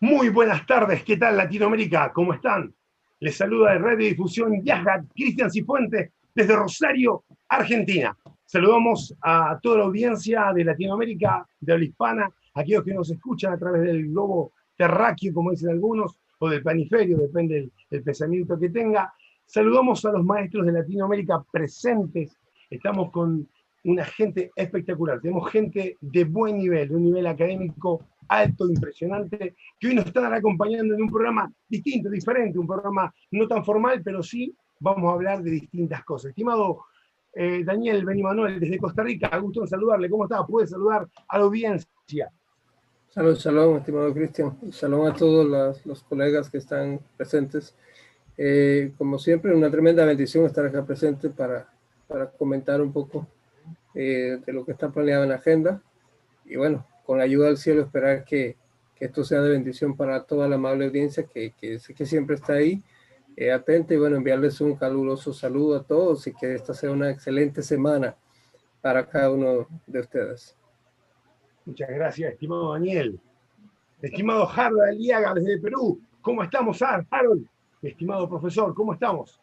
Muy buenas tardes, ¿qué tal Latinoamérica? ¿Cómo están? Les saluda de Radio Difusión Yaja, Cristian Cifuentes, desde Rosario, Argentina. Saludamos a toda la audiencia de Latinoamérica, de habla hispana, aquellos que nos escuchan a través del globo terráqueo, como dicen algunos, o del planiferio, depende del pensamiento que tenga. Saludamos a los maestros de Latinoamérica presentes. Estamos con una gente espectacular. Tenemos gente de buen nivel, de un nivel académico alto, impresionante, que hoy nos están acompañando en un programa distinto, diferente, un programa no tan formal, pero sí vamos a hablar de distintas cosas. Estimado eh, Daniel Benimanuel, desde Costa Rica, gusto en saludarle. ¿Cómo está? Puede saludar a la audiencia. Salud, salud, estimado Cristian. Salud a todos los, colegas que están presentes. Eh, como siempre, una tremenda bendición estar acá presente para, para comentar un poco eh, de lo que está planeado en la agenda. Y bueno, con la ayuda del cielo, esperar que, que, esto sea de bendición para toda la amable audiencia que, que, que siempre está ahí, eh, atenta. Y bueno, enviarles un caluroso saludo a todos y que esta sea una excelente semana para cada uno de ustedes. Muchas gracias, estimado Daniel. Estimado Harold Aliaga desde Perú, ¿cómo estamos, Harold? Estimado profesor, ¿cómo estamos?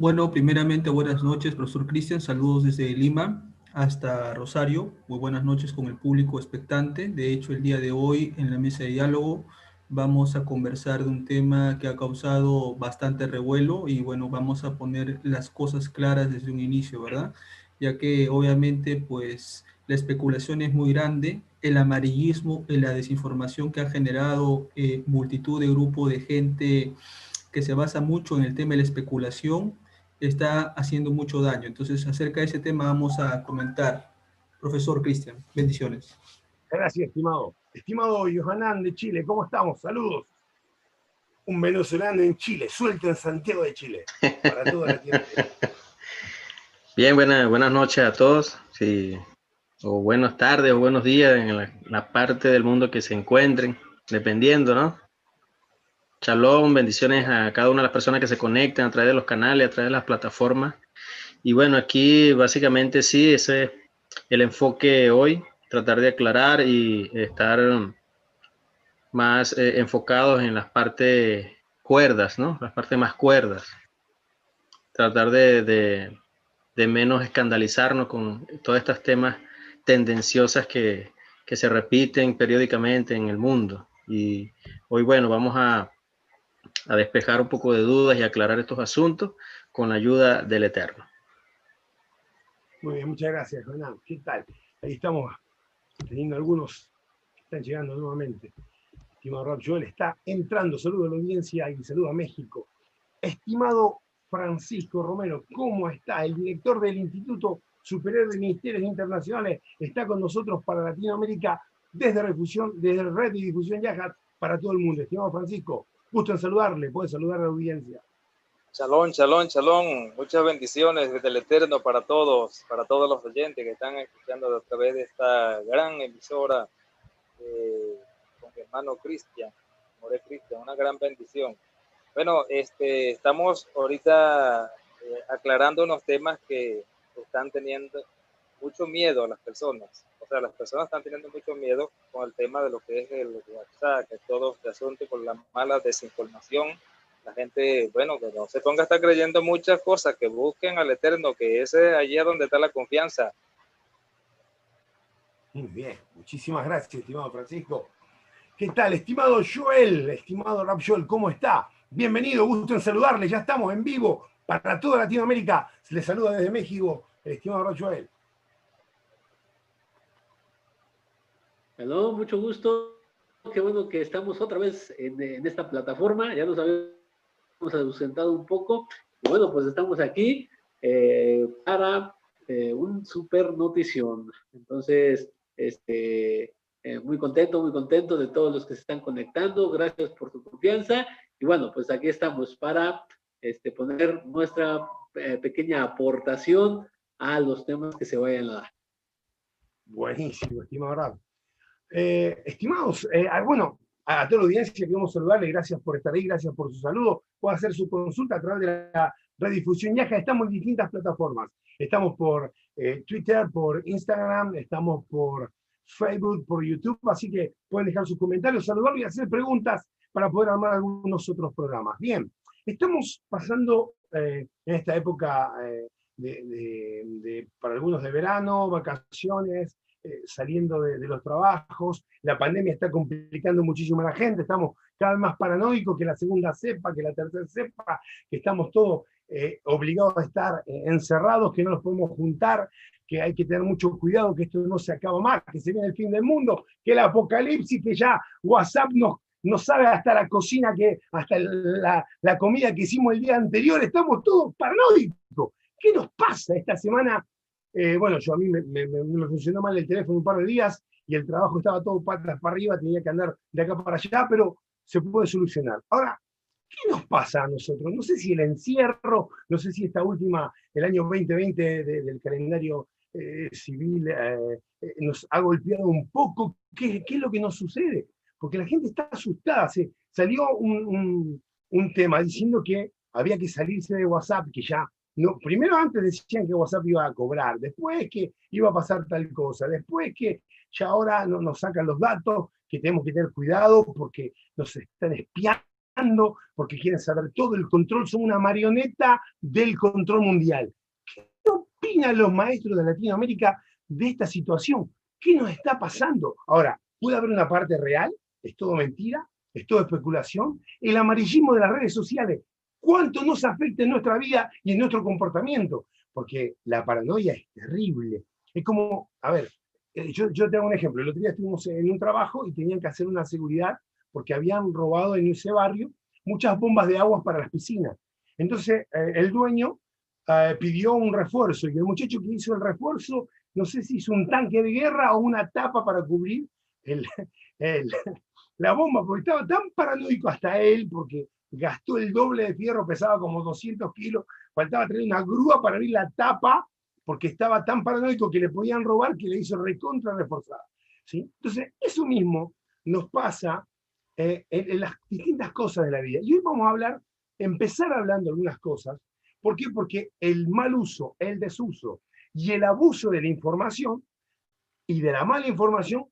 Bueno, primeramente, buenas noches, profesor Cristian. Saludos desde Lima hasta Rosario. Muy buenas noches con el público expectante. De hecho, el día de hoy en la mesa de diálogo vamos a conversar de un tema que ha causado bastante revuelo y bueno, vamos a poner las cosas claras desde un inicio, ¿verdad? Ya que obviamente pues la especulación es muy grande, el amarillismo y la desinformación que ha generado eh, multitud de grupos de gente que se basa mucho en el tema de la especulación está haciendo mucho daño. Entonces, acerca de ese tema vamos a comentar. Profesor Cristian, bendiciones. Gracias, estimado. Estimado Johanán de Chile, ¿cómo estamos? Saludos. Un venezolano en Chile, suelto en Santiago de Chile, para toda la tierra. Bien, buena, buenas noches a todos. Sí, o buenas tardes o buenos días en la, la parte del mundo que se encuentren, dependiendo, ¿no? Shalom, bendiciones a cada una de las personas que se conectan a través de los canales, a través de las plataformas. Y bueno, aquí básicamente sí, ese es el enfoque hoy, tratar de aclarar y estar más eh, enfocados en las partes cuerdas, ¿no? Las partes más cuerdas. Tratar de, de, de menos escandalizarnos con todos estos temas tendenciosas que, que se repiten periódicamente en el mundo. Y hoy, bueno, vamos a a despejar un poco de dudas y aclarar estos asuntos con la ayuda del Eterno. Muy bien, muchas gracias, Jonás. ¿Qué tal? Ahí estamos teniendo algunos que están llegando nuevamente. Estimado Rob Joel está entrando. Saludo a la audiencia y saludo a México. Estimado Francisco Romero, ¿cómo está? El director del Instituto Superior de Ministerios Internacionales está con nosotros para Latinoamérica desde Refusión, desde Red y Difusión Yahat para todo el mundo. Estimado Francisco, Gusto en saludarle, puede saludar a la audiencia. Shalom, shalom, shalom. Muchas bendiciones desde el Eterno para todos, para todos los oyentes que están escuchando a través de esta gran emisora eh, con mi hermano Cristian, More Cristian, una gran bendición. Bueno, este, estamos ahorita eh, aclarando unos temas que están teniendo mucho miedo a las personas sea, las personas están teniendo mucho miedo con el tema de lo que es el WhatsApp, que todo este asunto con la mala desinformación. La gente, bueno, que no se ponga a estar creyendo muchas cosas, que busquen al Eterno, que ese allí donde está la confianza. Muy bien, muchísimas gracias, estimado Francisco. ¿Qué tal, estimado Joel? Estimado Rap Joel, ¿cómo está? Bienvenido, gusto en saludarle. Ya estamos en vivo para toda Latinoamérica. Se le saluda desde México, el estimado Rap Joel. Hello, mucho gusto. Qué bueno que estamos otra vez en, en esta plataforma. Ya nos habíamos ausentado un poco. Y bueno, pues estamos aquí eh, para eh, un super notición. Entonces, este, eh, muy contento, muy contento de todos los que se están conectando. Gracias por tu confianza. Y bueno, pues aquí estamos para este, poner nuestra eh, pequeña aportación a los temas que se vayan a dar. Buenísimo, estimado Rab. Eh, estimados, eh, bueno, a, toda la audiencia queremos saludarle, gracias por estar ahí, gracias por su saludo. Puede hacer su consulta a través de la redifusión Yaja. Estamos en distintas plataformas. Estamos por eh, Twitter, por Instagram, estamos por Facebook, por YouTube, así que pueden dejar sus comentarios, saludarlo y hacer preguntas para poder armar algunos otros programas. Bien, estamos pasando en esta época para algunos de verano, vacaciones, eh, saliendo de, los trabajos, la pandemia está complicando muchísimo a la gente, estamos cada vez más paranoicos que la segunda cepa, que la tercera cepa, que estamos todos obligados a estar encerrados, que no nos podemos juntar, que hay que tener mucho cuidado, que esto no se acaba más, que se viene el fin del mundo, que el apocalipsis, que ya WhatsApp nos no sabe hasta la cocina, que hasta la, la, comida que hicimos el día anterior, estamos todos paranoicos. ¿Qué nos pasa esta semana? Eh, bueno, yo a mí me, funcionó mal el teléfono un par de días y el trabajo estaba todo patas para arriba, tenía que andar de acá para allá, pero se puede solucionar. Ahora, ¿qué nos pasa a nosotros? No sé si el encierro, no sé si esta última, el año 2020 del calendario eh, civil eh, nos ha golpeado un poco. ¿Qué, ¿Qué, es lo que nos sucede? porque la gente está asustada. Se, salió un, tema diciendo que había que salirse de WhatsApp, que ya, no, primero antes decían que WhatsApp iba a cobrar, después que iba a pasar tal cosa, después que ya ahora no, nos sacan los datos, que tenemos que tener cuidado porque nos están espiando, porque quieren saber todo el control, son una marioneta del control mundial. ¿Qué opinan los maestros de Latinoamérica de esta situación? ¿Qué nos está pasando? Ahora, ¿puede haber una parte real? es todo mentira, es todo especulación. El amarillismo de las redes sociales, ¿cuánto nos afecta en nuestra vida y en nuestro comportamiento? Porque la paranoia es terrible. Es como, a ver, eh, yo, yo te hago un ejemplo. El otro día estuvimos en un trabajo y tenían que hacer una seguridad porque habían robado en ese barrio muchas bombas de agua para las piscinas. Entonces, eh, el dueño eh, pidió un refuerzo y el muchacho que hizo el refuerzo, no sé si hizo un tanque de guerra o una tapa para cubrir el, el, la bomba, porque estaba tan paranoico hasta él, porque gastó el doble de fierro, pesaba como 200 kilos, faltaba traer una grúa para abrir la tapa, porque estaba tan paranoico que le podían robar que le hizo recontra reforzada. ¿sí? Entonces, eso mismo nos pasa eh, en, las distintas cosas de la vida. Y hoy vamos a hablar, empezar hablando algunas cosas. ¿Por qué? Porque el mal uso, el desuso y el abuso de la información y de la mala información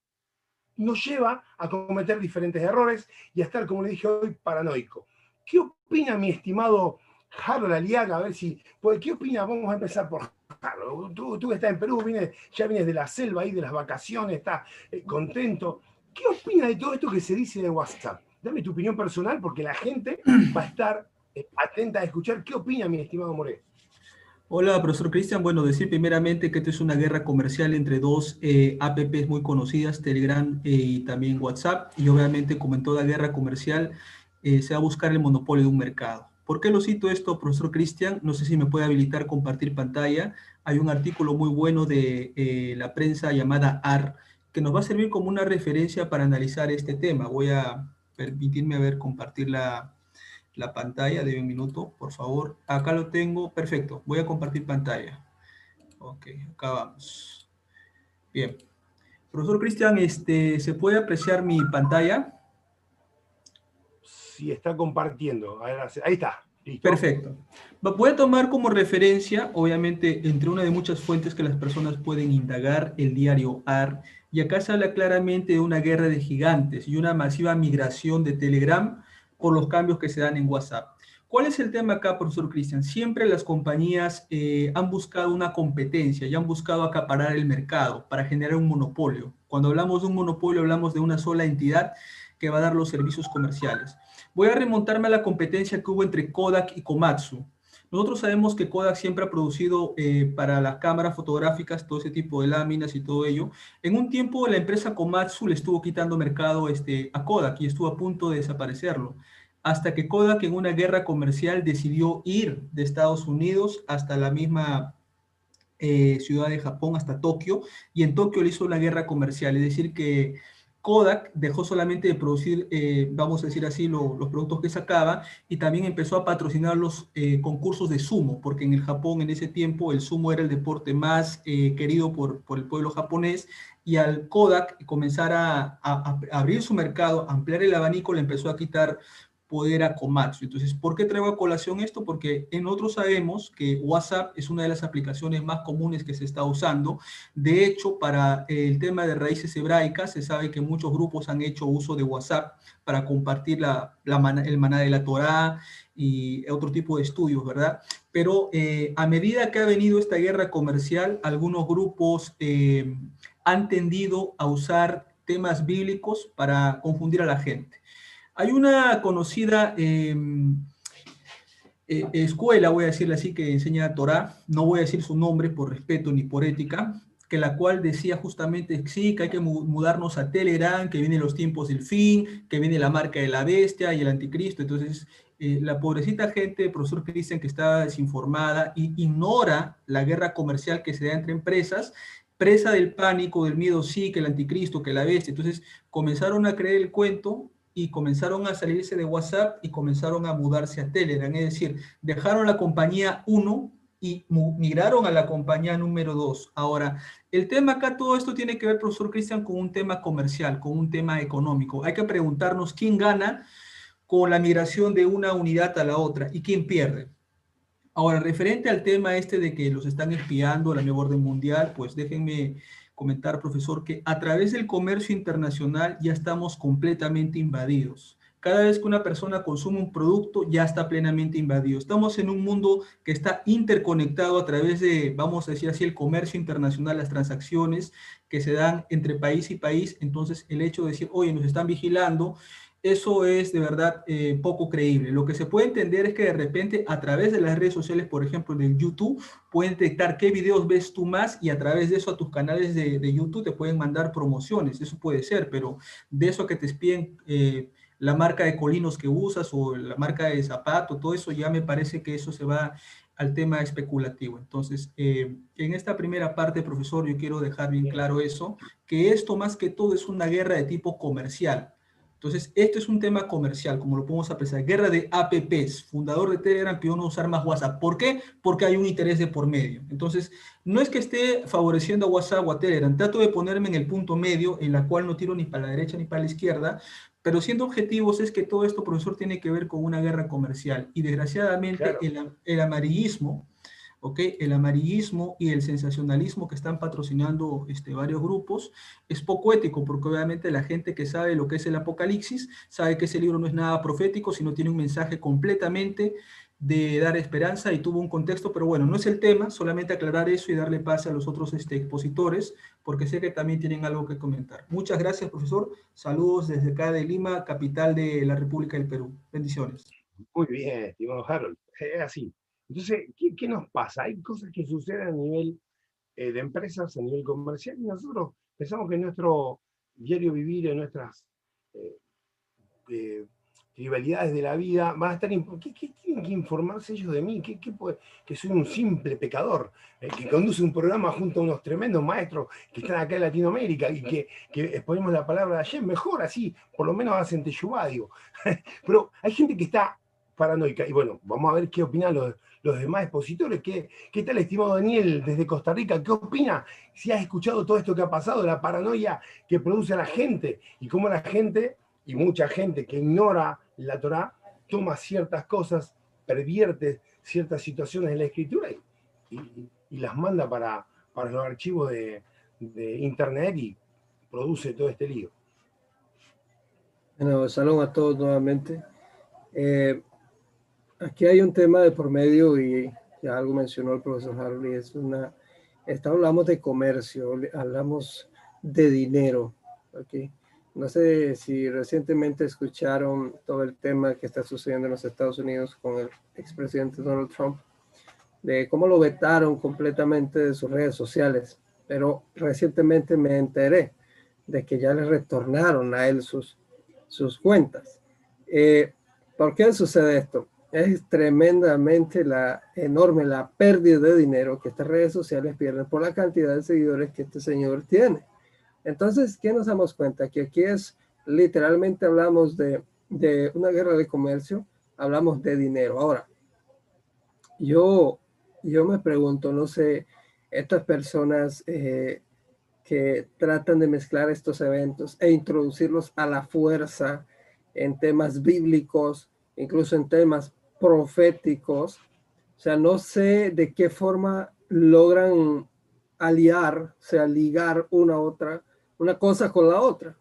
nos lleva a cometer diferentes errores y a estar, como le dije hoy, paranoico. ¿Qué opina mi estimado Harold Aliaga? A ver si, pues, ¿qué opina? Vamos a empezar por Harold. Tú, tú estás en Perú, ya vienes de la selva y de las vacaciones, estás eh, contento. ¿Qué opina de todo esto que se dice de WhatsApp? Dame tu opinión personal porque la gente va a estar eh, atenta a escuchar qué opina mi estimado More. Hola, profesor Cristian. Bueno, decir primeramente que esto es una guerra comercial entre dos eh, apps muy conocidas, Telegram eh, y también WhatsApp. Y obviamente, como en toda guerra comercial, eh, se va a buscar el monopolio de un mercado. ¿Por qué lo cito esto, profesor Cristian? No sé si me puede habilitar compartir pantalla. Hay un artículo muy bueno de la prensa llamada AR que nos va a servir como una referencia para analizar este tema. Voy a permitirme a ver compartir la, la pantalla de un minuto, por favor. Acá lo tengo, perfecto. Voy a compartir pantalla. Ok, acá vamos. Bien. Profesor Cristian, este, ¿se puede apreciar mi pantalla? Sí, está compartiendo. Ahí está. Perfecto. Voy a tomar como referencia, obviamente, entre una de muchas fuentes que las personas pueden indagar, el diario AR, y acá se habla claramente de una guerra de gigantes y una masiva migración de Telegram por los cambios que se dan en WhatsApp. ¿Cuál es el tema acá, profesor Cristian? Siempre las compañías eh, han buscado una competencia y han buscado acaparar el mercado para generar un monopolio. Cuando hablamos de un monopolio, hablamos de una sola entidad que va a dar los servicios comerciales. Voy a remontarme a la competencia que hubo entre Kodak y Komatsu. Nosotros sabemos que Kodak siempre ha producido eh, para las cámaras fotográficas todo ese tipo de láminas y todo ello. En un tiempo la empresa Komatsu le estuvo quitando mercado este, a Kodak y estuvo a punto de desaparecerlo. Hasta que Kodak en una guerra comercial decidió ir de Estados Unidos hasta la misma eh, ciudad de Japón, hasta Tokio, y en Tokio le hizo una guerra comercial. Es decir, que Kodak dejó solamente de producir, eh, vamos a decir así, los productos que sacaba y también empezó a patrocinar los eh, concursos de sumo, porque en el Japón en ese tiempo el sumo era el deporte más eh, querido por, el pueblo japonés y al Kodak comenzar a, a, abrir su mercado, ampliar el abanico, le empezó a quitar poder a. Entonces, ¿por qué traigo a colación esto? Porque en otros sabemos que WhatsApp es una de las aplicaciones más comunes que se está usando. De hecho, para el tema de raíces hebraicas, se sabe que muchos grupos han hecho uso de WhatsApp para compartir el maná de la Torá y otro tipo de estudios, ¿verdad? Pero eh, a medida que ha venido esta guerra comercial, algunos grupos eh, han tendido a usar temas bíblicos para confundir a la gente. Hay una conocida em, e, escuela, voy a decirle así, que enseña Torah, no voy a decir su nombre por respeto ni por ética, que la cual decía justamente, sí, que hay que mudarnos a Telegram, que vienen los tiempos del fin, que viene la marca de la bestia y el anticristo. Entonces, eh, la pobrecita gente, profesor Cristian, que está desinformada y ignora la guerra comercial que se da entre empresas, presa del pánico, del miedo, sí, que el anticristo, que la bestia. Entonces, comenzaron a creer el cuento y comenzaron a salirse de WhatsApp y comenzaron a mudarse a Telegram, es decir, dejaron la compañía 1 y migraron a la compañía número 2. Ahora, el tema acá, todo esto tiene que ver, profesor Cristian, con un tema comercial, con un tema económico. Hay que preguntarnos quién gana con la migración de una unidad a la otra y quién pierde. Ahora, referente al tema este de que los están espiando la nueva orden mundial, pues déjenme comentar, profesor, que a través del comercio internacional ya estamos completamente invadidos. Cada vez que una persona consume un producto, ya está plenamente invadido. Estamos en un mundo que está interconectado a través de, vamos a decir así, el comercio internacional, las transacciones que se dan entre país y país. Entonces, el hecho de decir, oye, nos están vigilando, eso es de verdad eh, poco creíble. Lo que se puede entender es que de repente a través de las redes sociales, por ejemplo, de YouTube, pueden detectar qué videos ves tú más y a través de eso a tus canales de, YouTube te pueden mandar promociones. Eso puede ser, pero de eso que te espíen eh, la marca de colinos que usas o la marca de zapato, todo eso ya me parece que eso se va al tema especulativo. Entonces, eh, en esta primera parte, profesor, yo quiero dejar bien claro eso, que esto más que todo es una guerra de tipo comercial entonces, esto es un tema comercial, como lo podemos apreciar. Guerra de APPs. Fundador de Telegram pidió no usar más WhatsApp. ¿Por qué? Porque hay un interés de por medio. Entonces, no es que esté favoreciendo a WhatsApp o a Telegram. Trato de ponerme en el punto medio, en la cual no tiro ni para la derecha ni para la izquierda. Pero siendo objetivos es que todo esto, profesor, tiene que ver con una guerra comercial. Y desgraciadamente el, el amarillismo ¿ok? El amarillismo y el sensacionalismo que están patrocinando este, varios grupos es poco ético, porque obviamente la gente que sabe lo que es el Apocalipsis sabe que ese libro no es nada profético, sino tiene un mensaje completamente de dar esperanza y tuvo un contexto, pero bueno, no es el tema, solamente aclarar eso y darle pase a los otros este, expositores, porque sé que también tienen algo que comentar. Muchas gracias, profesor. Saludos desde acá de Lima, capital de la República del Perú. Bendiciones. Muy bien, estimado Harold. Es así. Entonces, ¿qué, nos pasa? Hay cosas que suceden a nivel eh, de empresas, a nivel comercial, y nosotros pensamos que nuestro diario vivir, en nuestras eh, eh, de la vida, van a estar... ¿Qué, ¿Qué, tienen que informarse ellos de mí? ¿Qué, que soy un simple pecador, que conduce un programa junto a unos tremendos maestros que están acá en Latinoamérica y que, que exponemos la palabra de ayer, mejor así, por lo menos hacen teyubá, digo. Pero hay gente que está paranoica. Y bueno, vamos a ver qué opinan los, los demás expositores. ¿Qué, ¿Qué tal, estimado Daniel, desde Costa Rica? ¿Qué opina? Si has escuchado todo esto que ha pasado, la paranoia que produce la gente y cómo la gente, y mucha gente que ignora la Torah, toma ciertas cosas, pervierte ciertas situaciones de la escritura y, las manda para, para los archivos de, Internet y produce todo este lío. Bueno, saludos a todos nuevamente. Eh, Aquí hay un tema de por medio y ya algo mencionó el profesor Harley, es una, está, hablamos de comercio, hablamos de dinero, ¿okay? No sé si recientemente escucharon todo el tema que está sucediendo en los Estados Unidos con el expresidente Donald Trump, de cómo lo vetaron completamente de sus redes sociales, pero recientemente me enteré de que ya le retornaron a él sus, sus cuentas. Eh, ¿Por qué sucede esto? Es tremendamente la enorme la pérdida de dinero que estas redes sociales pierden por la cantidad de seguidores que este señor tiene. Entonces, ¿qué nos damos cuenta? Que aquí es literalmente hablamos de, de una guerra de comercio, hablamos de dinero. Ahora, yo, yo me pregunto, no sé, estas personas eh, que tratan de mezclar estos eventos e introducirlos a la fuerza en temas bíblicos, incluso en temas proféticos. O sea, no sé de qué forma logran aliar, o sea, ligar una otra, una cosa con la otra.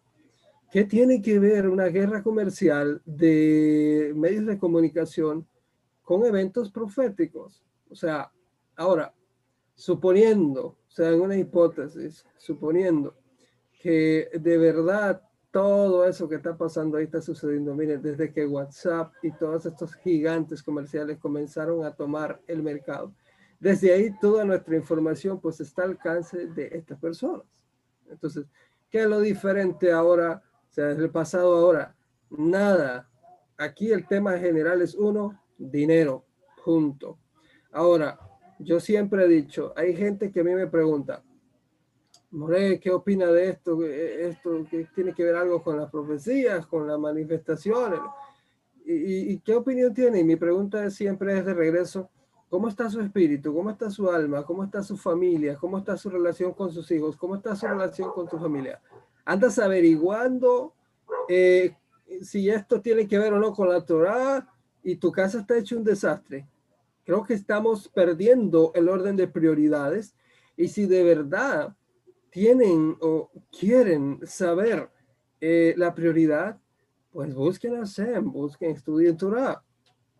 ¿Qué tiene que ver una guerra comercial de medios de comunicación con eventos proféticos? O sea, ahora, suponiendo, o sea, en una hipótesis, suponiendo que de verdad todo eso que está pasando ahí está sucediendo. Miren, desde que WhatsApp y todos estos gigantes comerciales comenzaron a tomar el mercado, desde ahí toda nuestra información pues está al alcance de estas personas. Entonces, ¿qué es lo diferente ahora? O sea, desde el pasado ahora, nada. Aquí el tema general es uno, dinero, junto. Ahora, yo siempre he dicho, hay gente que a mí me pregunta, More, ¿qué opina de esto? ¿Esto que tiene que ver algo con las profecías, con las manifestaciones? ¿Y, y qué opinión tiene? Y mi pregunta siempre es de regreso, ¿cómo está su espíritu? ¿Cómo está su alma? ¿Cómo está su familia? ¿Cómo está su relación con sus hijos? ¿Cómo está su relación con su familia? ¿Andas averiguando eh, si esto tiene que ver o no con la Torah y tu casa está hecho un desastre? Creo que estamos perdiendo el orden de prioridades y si de verdad tienen o quieren saber eh, la prioridad, pues busquen a Sem, busquen, estudien Torah.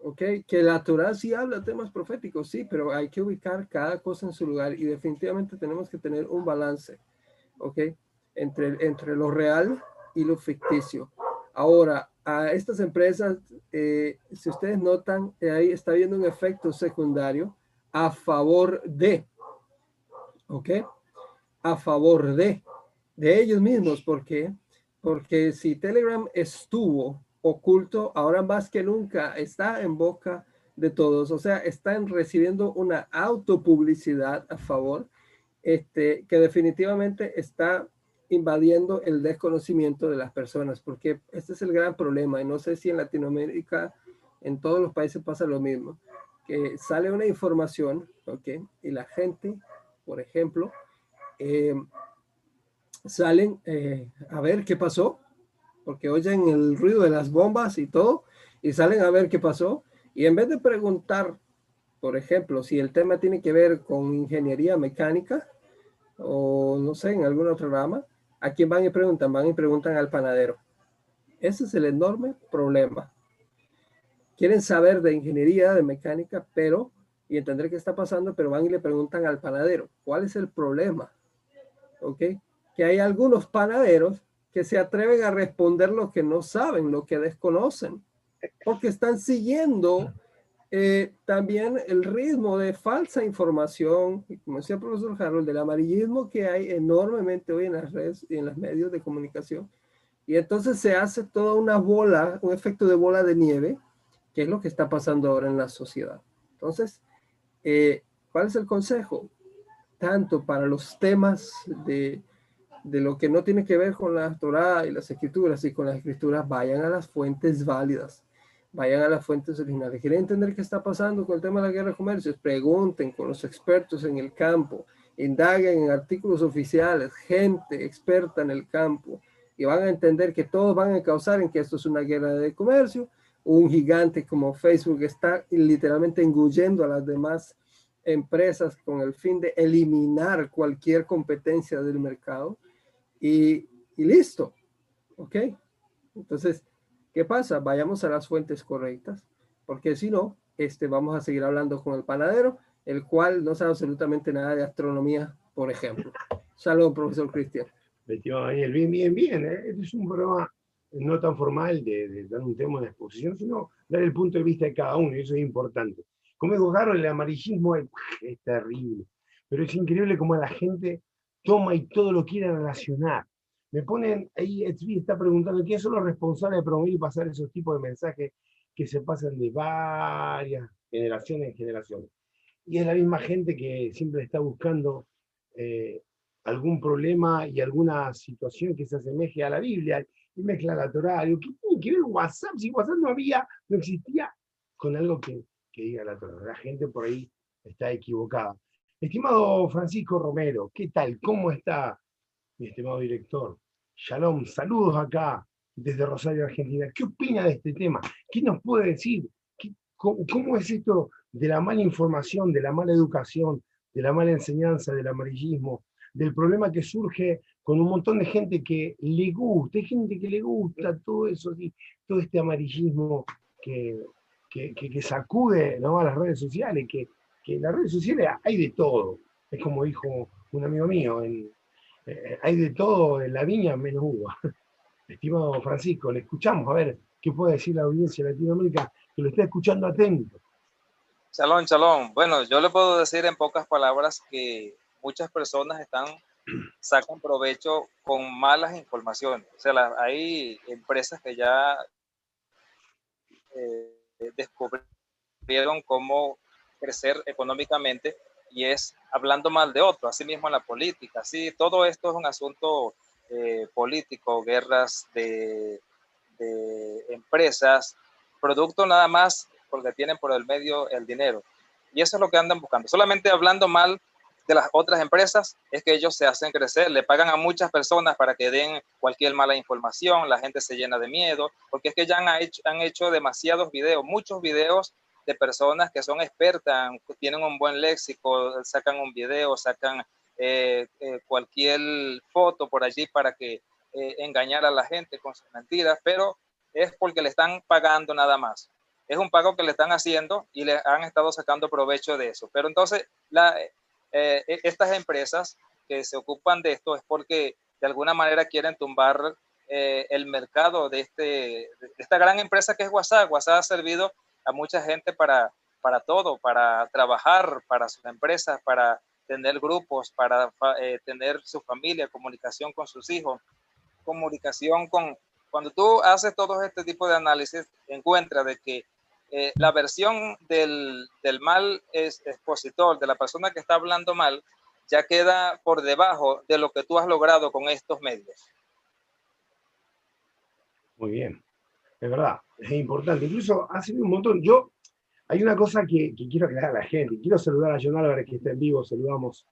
¿Ok? Que la Torah sí habla temas proféticos, sí, pero hay que ubicar cada cosa en su lugar y definitivamente tenemos que tener un balance, ¿ok? Entre, entre lo real y lo ficticio. Ahora, a estas empresas, eh, si ustedes notan, eh, ahí está viendo un efecto secundario a favor de, ¿ok? A favor de, de ellos mismos. ¿Por qué? Porque si Telegram estuvo oculto, ahora más que nunca está en boca de todos. O sea, están recibiendo una autopublicidad a favor, este, que definitivamente está invadiendo el desconocimiento de las personas, porque este es el gran problema. Y no sé si en Latinoamérica, en todos los países pasa lo mismo, que sale una información, ¿ok? Y la gente, por ejemplo, eh, salen eh, a ver qué pasó, porque oyen el ruido de las bombas y todo, y salen a ver qué pasó, y en vez de preguntar, por ejemplo, si el tema tiene que ver con ingeniería mecánica, o no sé, en alguna otra rama, ¿a quién van y preguntan? Van y preguntan al panadero. Ese es el enorme problema. Quieren saber de ingeniería, de mecánica, pero, y entender qué está pasando, pero van y le preguntan al panadero, ¿cuál es el problema? ¿Ok? Que hay algunos panaderos que se atreven a responder lo que no saben, lo que desconocen, porque están siguiendo eh, también el ritmo de falsa información, como decía el profesor Harold, del amarillismo que hay enormemente hoy en las redes y en los medios de comunicación. Y entonces se hace toda una bola, un efecto de bola de nieve, que es lo que está pasando ahora en la sociedad. Entonces, eh, ¿cuál es el consejo? Tanto para los temas de, de lo que no tiene que ver con la Torah y las escrituras y con las escrituras, vayan a las fuentes válidas, vayan a las fuentes originales. ¿Quieren entender qué está pasando con el tema de la guerra de comercios? Pregunten con los expertos en el campo, indaguen en artículos oficiales, gente experta en el campo, y van a entender que todos van a causar en que esto es una guerra de comercio. Un gigante como Facebook está literalmente engullendo a las demás empresas con el fin de eliminar cualquier competencia del mercado y, listo. ¿Ok? Entonces, ¿qué pasa? Vayamos a las fuentes correctas, porque si no, este, vamos a seguir hablando con el panadero, el cual no sabe absolutamente nada de astronomía, por ejemplo. Saludos, profesor Cristian. Bien, bien, bien. ¿eh? Este es un programa no tan formal de, de, dar un tema de exposición, sino dar el punto de vista de cada uno, y eso es importante. Como dijo el amarillismo es, terrible, pero es increíble cómo la gente toma y todo lo quiere relacionar. Me ponen, ahí está preguntando quiénes son los responsables de promover y pasar esos tipos de mensajes que se pasan de varias generaciones en generaciones. Y es la misma gente que siempre está buscando eh, algún problema y alguna situación que se asemeje a la Biblia y mezcla la Torah. ¿qué tiene que ver WhatsApp? Si WhatsApp no había, no existía, con algo que que diga la Torah. La gente por ahí está equivocada. Estimado Francisco Romero, ¿qué tal? ¿Cómo está mi estimado director? Shalom, saludos acá desde Rosario, Argentina. ¿Qué opina de este tema? ¿Qué nos puede decir? cómo, es esto de la mala información, de la mala educación, de la mala enseñanza, del amarillismo, del problema que surge con un montón de gente que le gusta, hay gente que le gusta todo eso, todo este amarillismo que, que, sacude ¿no? a las redes sociales, que, que en las redes sociales hay de todo. Es como dijo un amigo mío, eh, hay de todo en la viña menos uva. Estimado Francisco, le escuchamos a ver qué puede decir la audiencia de Latinoamérica que lo está escuchando atento. Chalón, chalón. Bueno, yo le puedo decir en pocas palabras que muchas personas están sacan provecho con malas informaciones. O sea, hay empresas que ya eh, descubrieron cómo crecer económicamente y es hablando mal de otro, así mismo en la política. Sí, todo esto es un asunto eh, político, guerras de, empresas, producto nada más porque tienen por el medio el dinero. Y eso es lo que andan buscando. Solamente hablando mal de las otras empresas es que ellos se hacen crecer, le pagan a muchas personas para que den cualquier mala información, la gente se llena de miedo, porque es que ya han hecho, han hecho demasiados videos, muchos videos de personas que son expertas, tienen un buen léxico, sacan un video, sacan eh, eh, cualquier foto por allí para que eh, engañar a la gente con sus mentiras, pero es porque le están pagando nada más. Es un pago que le están haciendo y le han estado sacando provecho de eso. Pero entonces, la, e, estas empresas que se ocupan de esto es porque de alguna manera quieren tumbar el mercado de, este, esta gran empresa que es WhatsApp. WhatsApp ha servido a mucha gente para, para todo, para trabajar, para sus empresas, para tener grupos, para eh, tener su familia, comunicación con sus hijos, comunicación con... Cuando tú haces todo este tipo de análisis, encuentras de que eh, la versión del, del mal es expositor, de la persona que está hablando mal, ya queda por debajo de lo que tú has logrado con estos medios. Muy bien es verdad, es importante. Incluso hace un montón. Yo, hay una cosa que, quiero aclarar a la gente. Quiero saludar a John Álvarez que está en vivo. Saludamos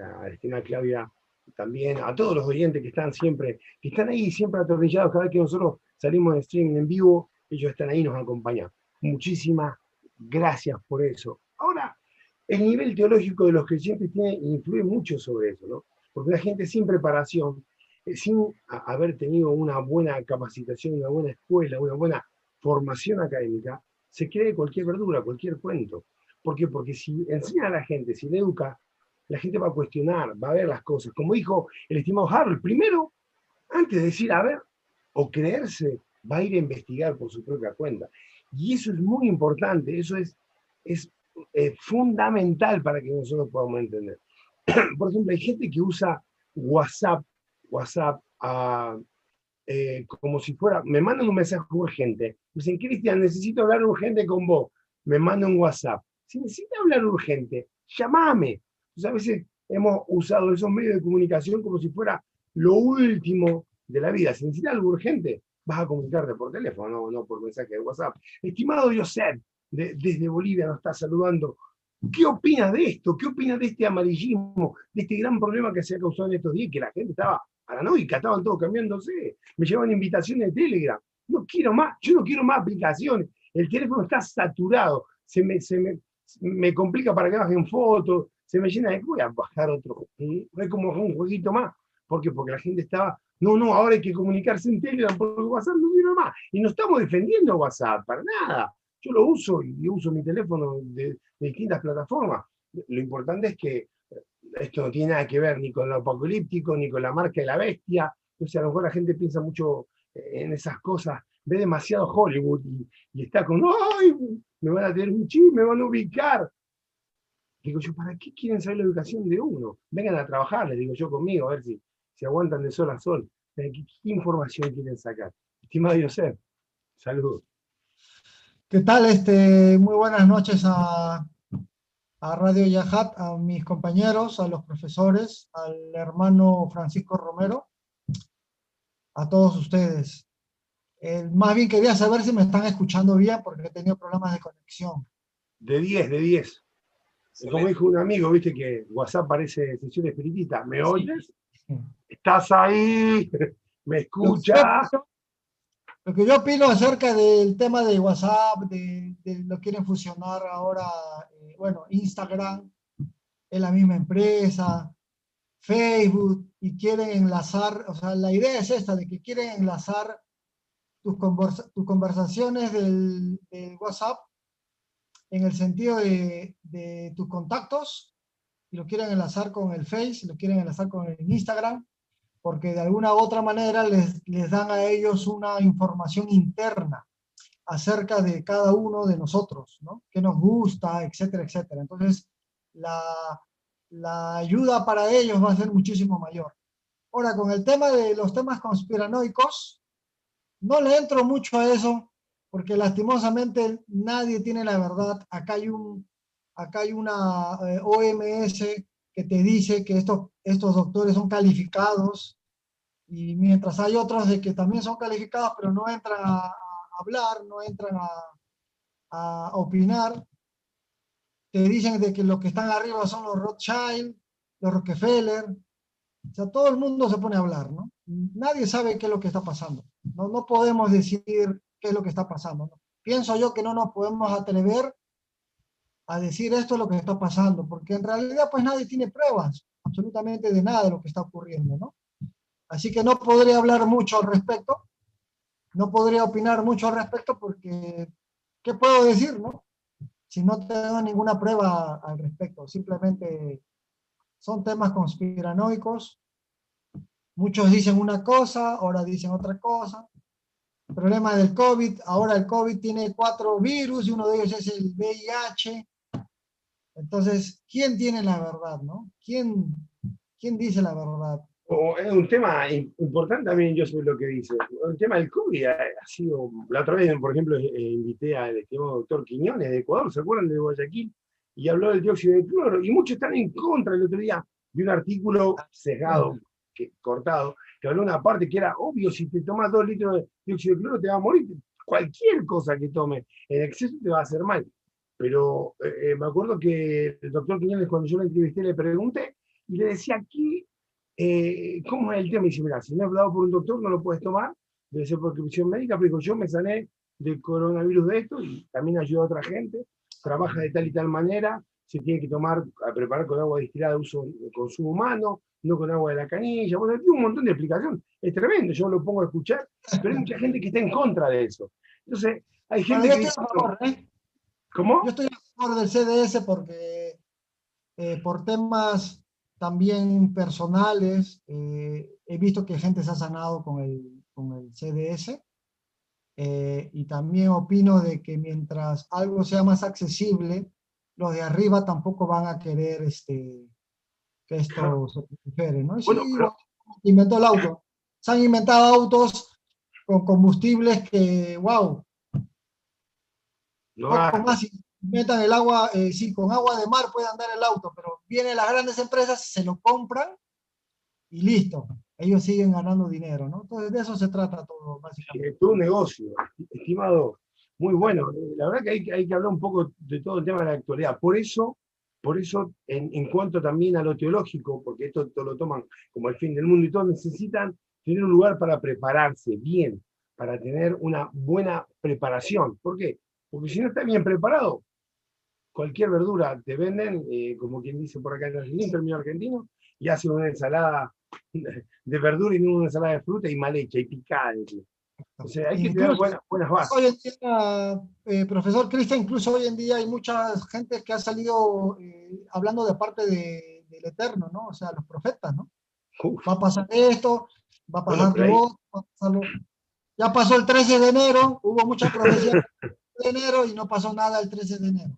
a Cristina Claudia también, a todos los oyentes que están siempre, que están ahí siempre atornillados. Cada vez que nosotros salimos de streaming en vivo, ellos están ahí nos acompañan. Muchísimas gracias por eso. Ahora, el nivel teológico de los creyentes tiene, influye mucho sobre eso, ¿no? Porque la gente sin preparación eh, sin haber tenido una buena capacitación, una buena escuela, una buena formación académica, se cree cualquier verdura, cualquier cuento. ¿Por qué? Porque si enseña a la gente, si le educa, la gente va a cuestionar, va a ver las cosas. Como dijo el estimado Harold, primero, antes de decir a ver o creerse, va a ir a investigar por su propia cuenta. Y eso es muy importante, eso es, es eh, fundamental para que nosotros podamos entender. por ejemplo, hay gente que usa WhatsApp WhatsApp eh, como si fuera, me mandan un mensaje urgente. Me dicen, Cristian, necesito hablar urgente con vos. Me mandan un WhatsApp. Si necesita hablar urgente, llamame. a veces hemos usado esos medios de comunicación como si fuera lo último de la vida. Si necesita algo urgente, vas a comunicarte por teléfono, no, por mensaje de WhatsApp. Estimado Josep, desde Bolivia nos está saludando. ¿Qué opinas de esto? ¿Qué opinas de este amarillismo, de este gran problema que se ha causado en estos días? Que la gente estaba paranoica, estaban todos cambiándose, me llevan invitaciones de Telegram, no quiero más, yo no quiero más aplicaciones, el teléfono está saturado, se me, se me, me complica para que bajen fotos, se me llena de, voy a bajar otro, no hay como un jueguito más, ¿por qué? Porque la gente estaba, no, no, ahora hay que comunicarse en Telegram por WhatsApp, no quiero más, y no estamos defendiendo WhatsApp, para nada, yo lo uso y uso mi teléfono de distintas plataformas, lo importante es que esto no tiene nada que ver ni con lo apocalíptico, ni con la marca de la bestia. O sea, a lo mejor la gente piensa mucho eh, en esas cosas, ve demasiado Hollywood y, está con, ¡ay! Me van a tener un chip, me van a ubicar. Digo yo, ¿para qué quieren saber la educación de uno? Vengan a trabajar, les digo yo conmigo, a ver si, se aguantan de sol a sol. ¿Qué, información quieren sacar? Estimado Josep, saludos. ¿Qué tal? Este, muy buenas noches a, a Radio Yahat, a mis compañeros, a los profesores, al hermano Francisco Romero, a todos ustedes. más bien quería saber si me están escuchando bien porque he tenido problemas de conexión. De 10, de 10. Como dijo un amigo, viste que WhatsApp parece sesión espiritista. ¿Me oyes? ¿Estás ahí? ¿Me escuchas? Lo que yo opino acerca del tema de WhatsApp, de, lo quieren fusionar ahora, eh, bueno, Instagram es la misma empresa, Facebook, y quieren enlazar, o sea, la idea es esta, de que quieren enlazar tus, tus conversaciones del, WhatsApp en el sentido de, de, tus contactos, y lo quieren enlazar con el Face, lo quieren enlazar con el Instagram, porque de alguna u otra manera les, les dan a ellos una información interna acerca de cada uno de nosotros, ¿no? ¿Qué nos gusta, etcétera, etcétera. Entonces, la, la ayuda para ellos va a ser muchísimo mayor. Ahora, con el tema de los temas conspiranoicos, no le entro mucho a eso, porque lastimosamente nadie tiene la verdad. Acá hay, un, acá hay una eh, OMS que te dice que estos, estos doctores son calificados, y mientras hay otros de que también son calificados, pero no entran a, hablar, no entran a, opinar, te dicen de que los que están arriba son los Rothschild, los Rockefeller, o sea, todo el mundo se pone a hablar, ¿no? Nadie sabe qué es lo que está pasando, no, no podemos decir qué es lo que está pasando. Pienso yo que no nos podemos atrever a decir esto es lo que está pasando, porque en realidad pues nadie tiene pruebas absolutamente de nada de lo que está ocurriendo, ¿no? Así que no podría hablar mucho al respecto, no podría opinar mucho al respecto porque, ¿qué puedo decir, no? Si no tengo ninguna prueba al respecto, simplemente son temas conspiranoicos, muchos dicen una cosa, ahora dicen otra cosa, problema del COVID, ahora el COVID tiene cuatro virus y uno de ellos es el VIH, entonces, ¿quién tiene la verdad, no? ¿Quién, quién dice la verdad? es un tema importante también, yo sé lo que dice. El tema del COVID ha, sido, la otra vez, por ejemplo, eh, invité al estimado doctor Quiñones de Ecuador, ¿se acuerdan de Guayaquil? Y habló del dióxido de cloro, y muchos están en contra. El otro día vi un artículo sesgado, que, cortado, que habló una parte que era obvio, si te tomas dos litros de dióxido de cloro te va a morir. Cualquier cosa que tome en exceso te va a hacer mal. Pero eh, eh, me acuerdo que el doctor Quiñones, cuando yo lo entrevisté, le pregunté y le decía, ¿qué, eh, ¿cómo es el tema? Y dice, mira, si no he hablado por un doctor, no lo puedes tomar, debe ser por prescripción médica, pero yo me sané del coronavirus de esto y también ayuda a otra gente, trabaja de tal y tal manera, se tiene que tomar, a preparar con agua destilada de uso de consumo humano, no con agua de la canilla, bueno, tiene un montón de explicación, es tremendo, yo lo pongo a escuchar, pero hay mucha gente que está en contra de eso. Entonces, hay gente que dice, ¿Cómo? Yo estoy a favor del CDS porque eh, por temas también personales, eh, he visto que gente se ha sanado con el, con el CDS eh, y también opino de que mientras algo sea más accesible, los de arriba tampoco van a querer este, que esto se prefere, ¿no? Sí, inventó el auto. Se han inventado autos con combustibles que, wow, no más metan el agua, eh, sí, con agua de mar puede andar el auto, pero vienen las grandes empresas, se lo compran y listo. Ellos siguen ganando dinero, ¿no? Entonces de eso se trata todo, básicamente. Es todo un negocio, estimado. Muy bueno. La verdad que hay, hay, que hablar un poco de todo el tema de la actualidad. Por eso, por eso en, en cuanto también a lo teológico, porque esto, esto lo toman como el fin del mundo y todos necesitan tener un lugar para prepararse bien, para tener una buena preparación. ¿Por qué? Porque si no está bien preparado, cualquier verdura te venden, eh, como quien dice por acá en Argentina, el término argentino, y hacen una ensalada de verdura y no una ensalada de fruta y mal hecha y picada. O sea, hay que tener buenas, bases. Hoy en día, eh, profesor Cristian, incluso hoy en día hay mucha gente que ha salido eh, hablando de parte de, del Eterno, ¿no? O sea, los profetas, ¿no? Va a pasar esto, va a pasar lo otro, Ya pasó el 13 de enero, hubo mucha profecía de enero y no pasó nada el 13 de enero.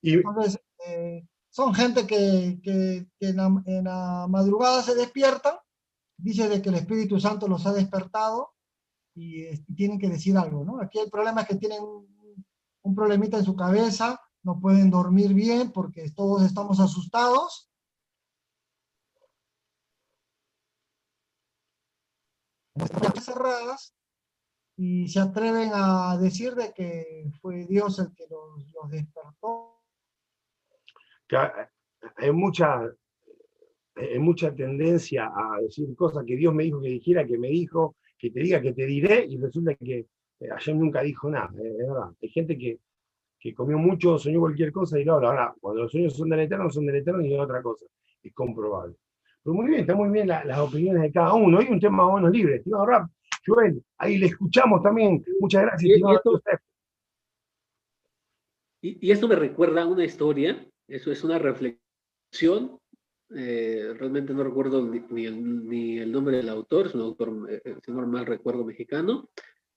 Y, Entonces, eh, son gente que, que, en, la, madrugada se despiertan, dice de que el Espíritu Santo los ha despertado y, tienen que decir algo, ¿no? Aquí el problema es que tienen un, un problemita en su cabeza, no pueden dormir bien porque todos estamos asustados. cerradas y se atreven a decir de que fue Dios el que los, los despertó. hay mucha, hay mucha tendencia a decir cosas que Dios me dijo que dijera, que me dijo, que te diga que te diré y resulta que eh, ayer nunca dijo nada, eh, es verdad. Hay gente que, que comió mucho, soñó cualquier cosa y ahora, ahora, cuando los sueños son del eterno, son del eterno y de otra cosa. Es comprobable. Pero muy bien, está muy bien las opiniones de cada uno. Hay un tema bueno libre. Estimado Rap, Joel, ahí le escuchamos también. Muchas gracias, y, esto, y, esto me recuerda a una historia, eso es una reflexión. Eh, realmente no recuerdo ni, el, nombre del autor, es un autor, eh, si no mal recuerdo, mexicano,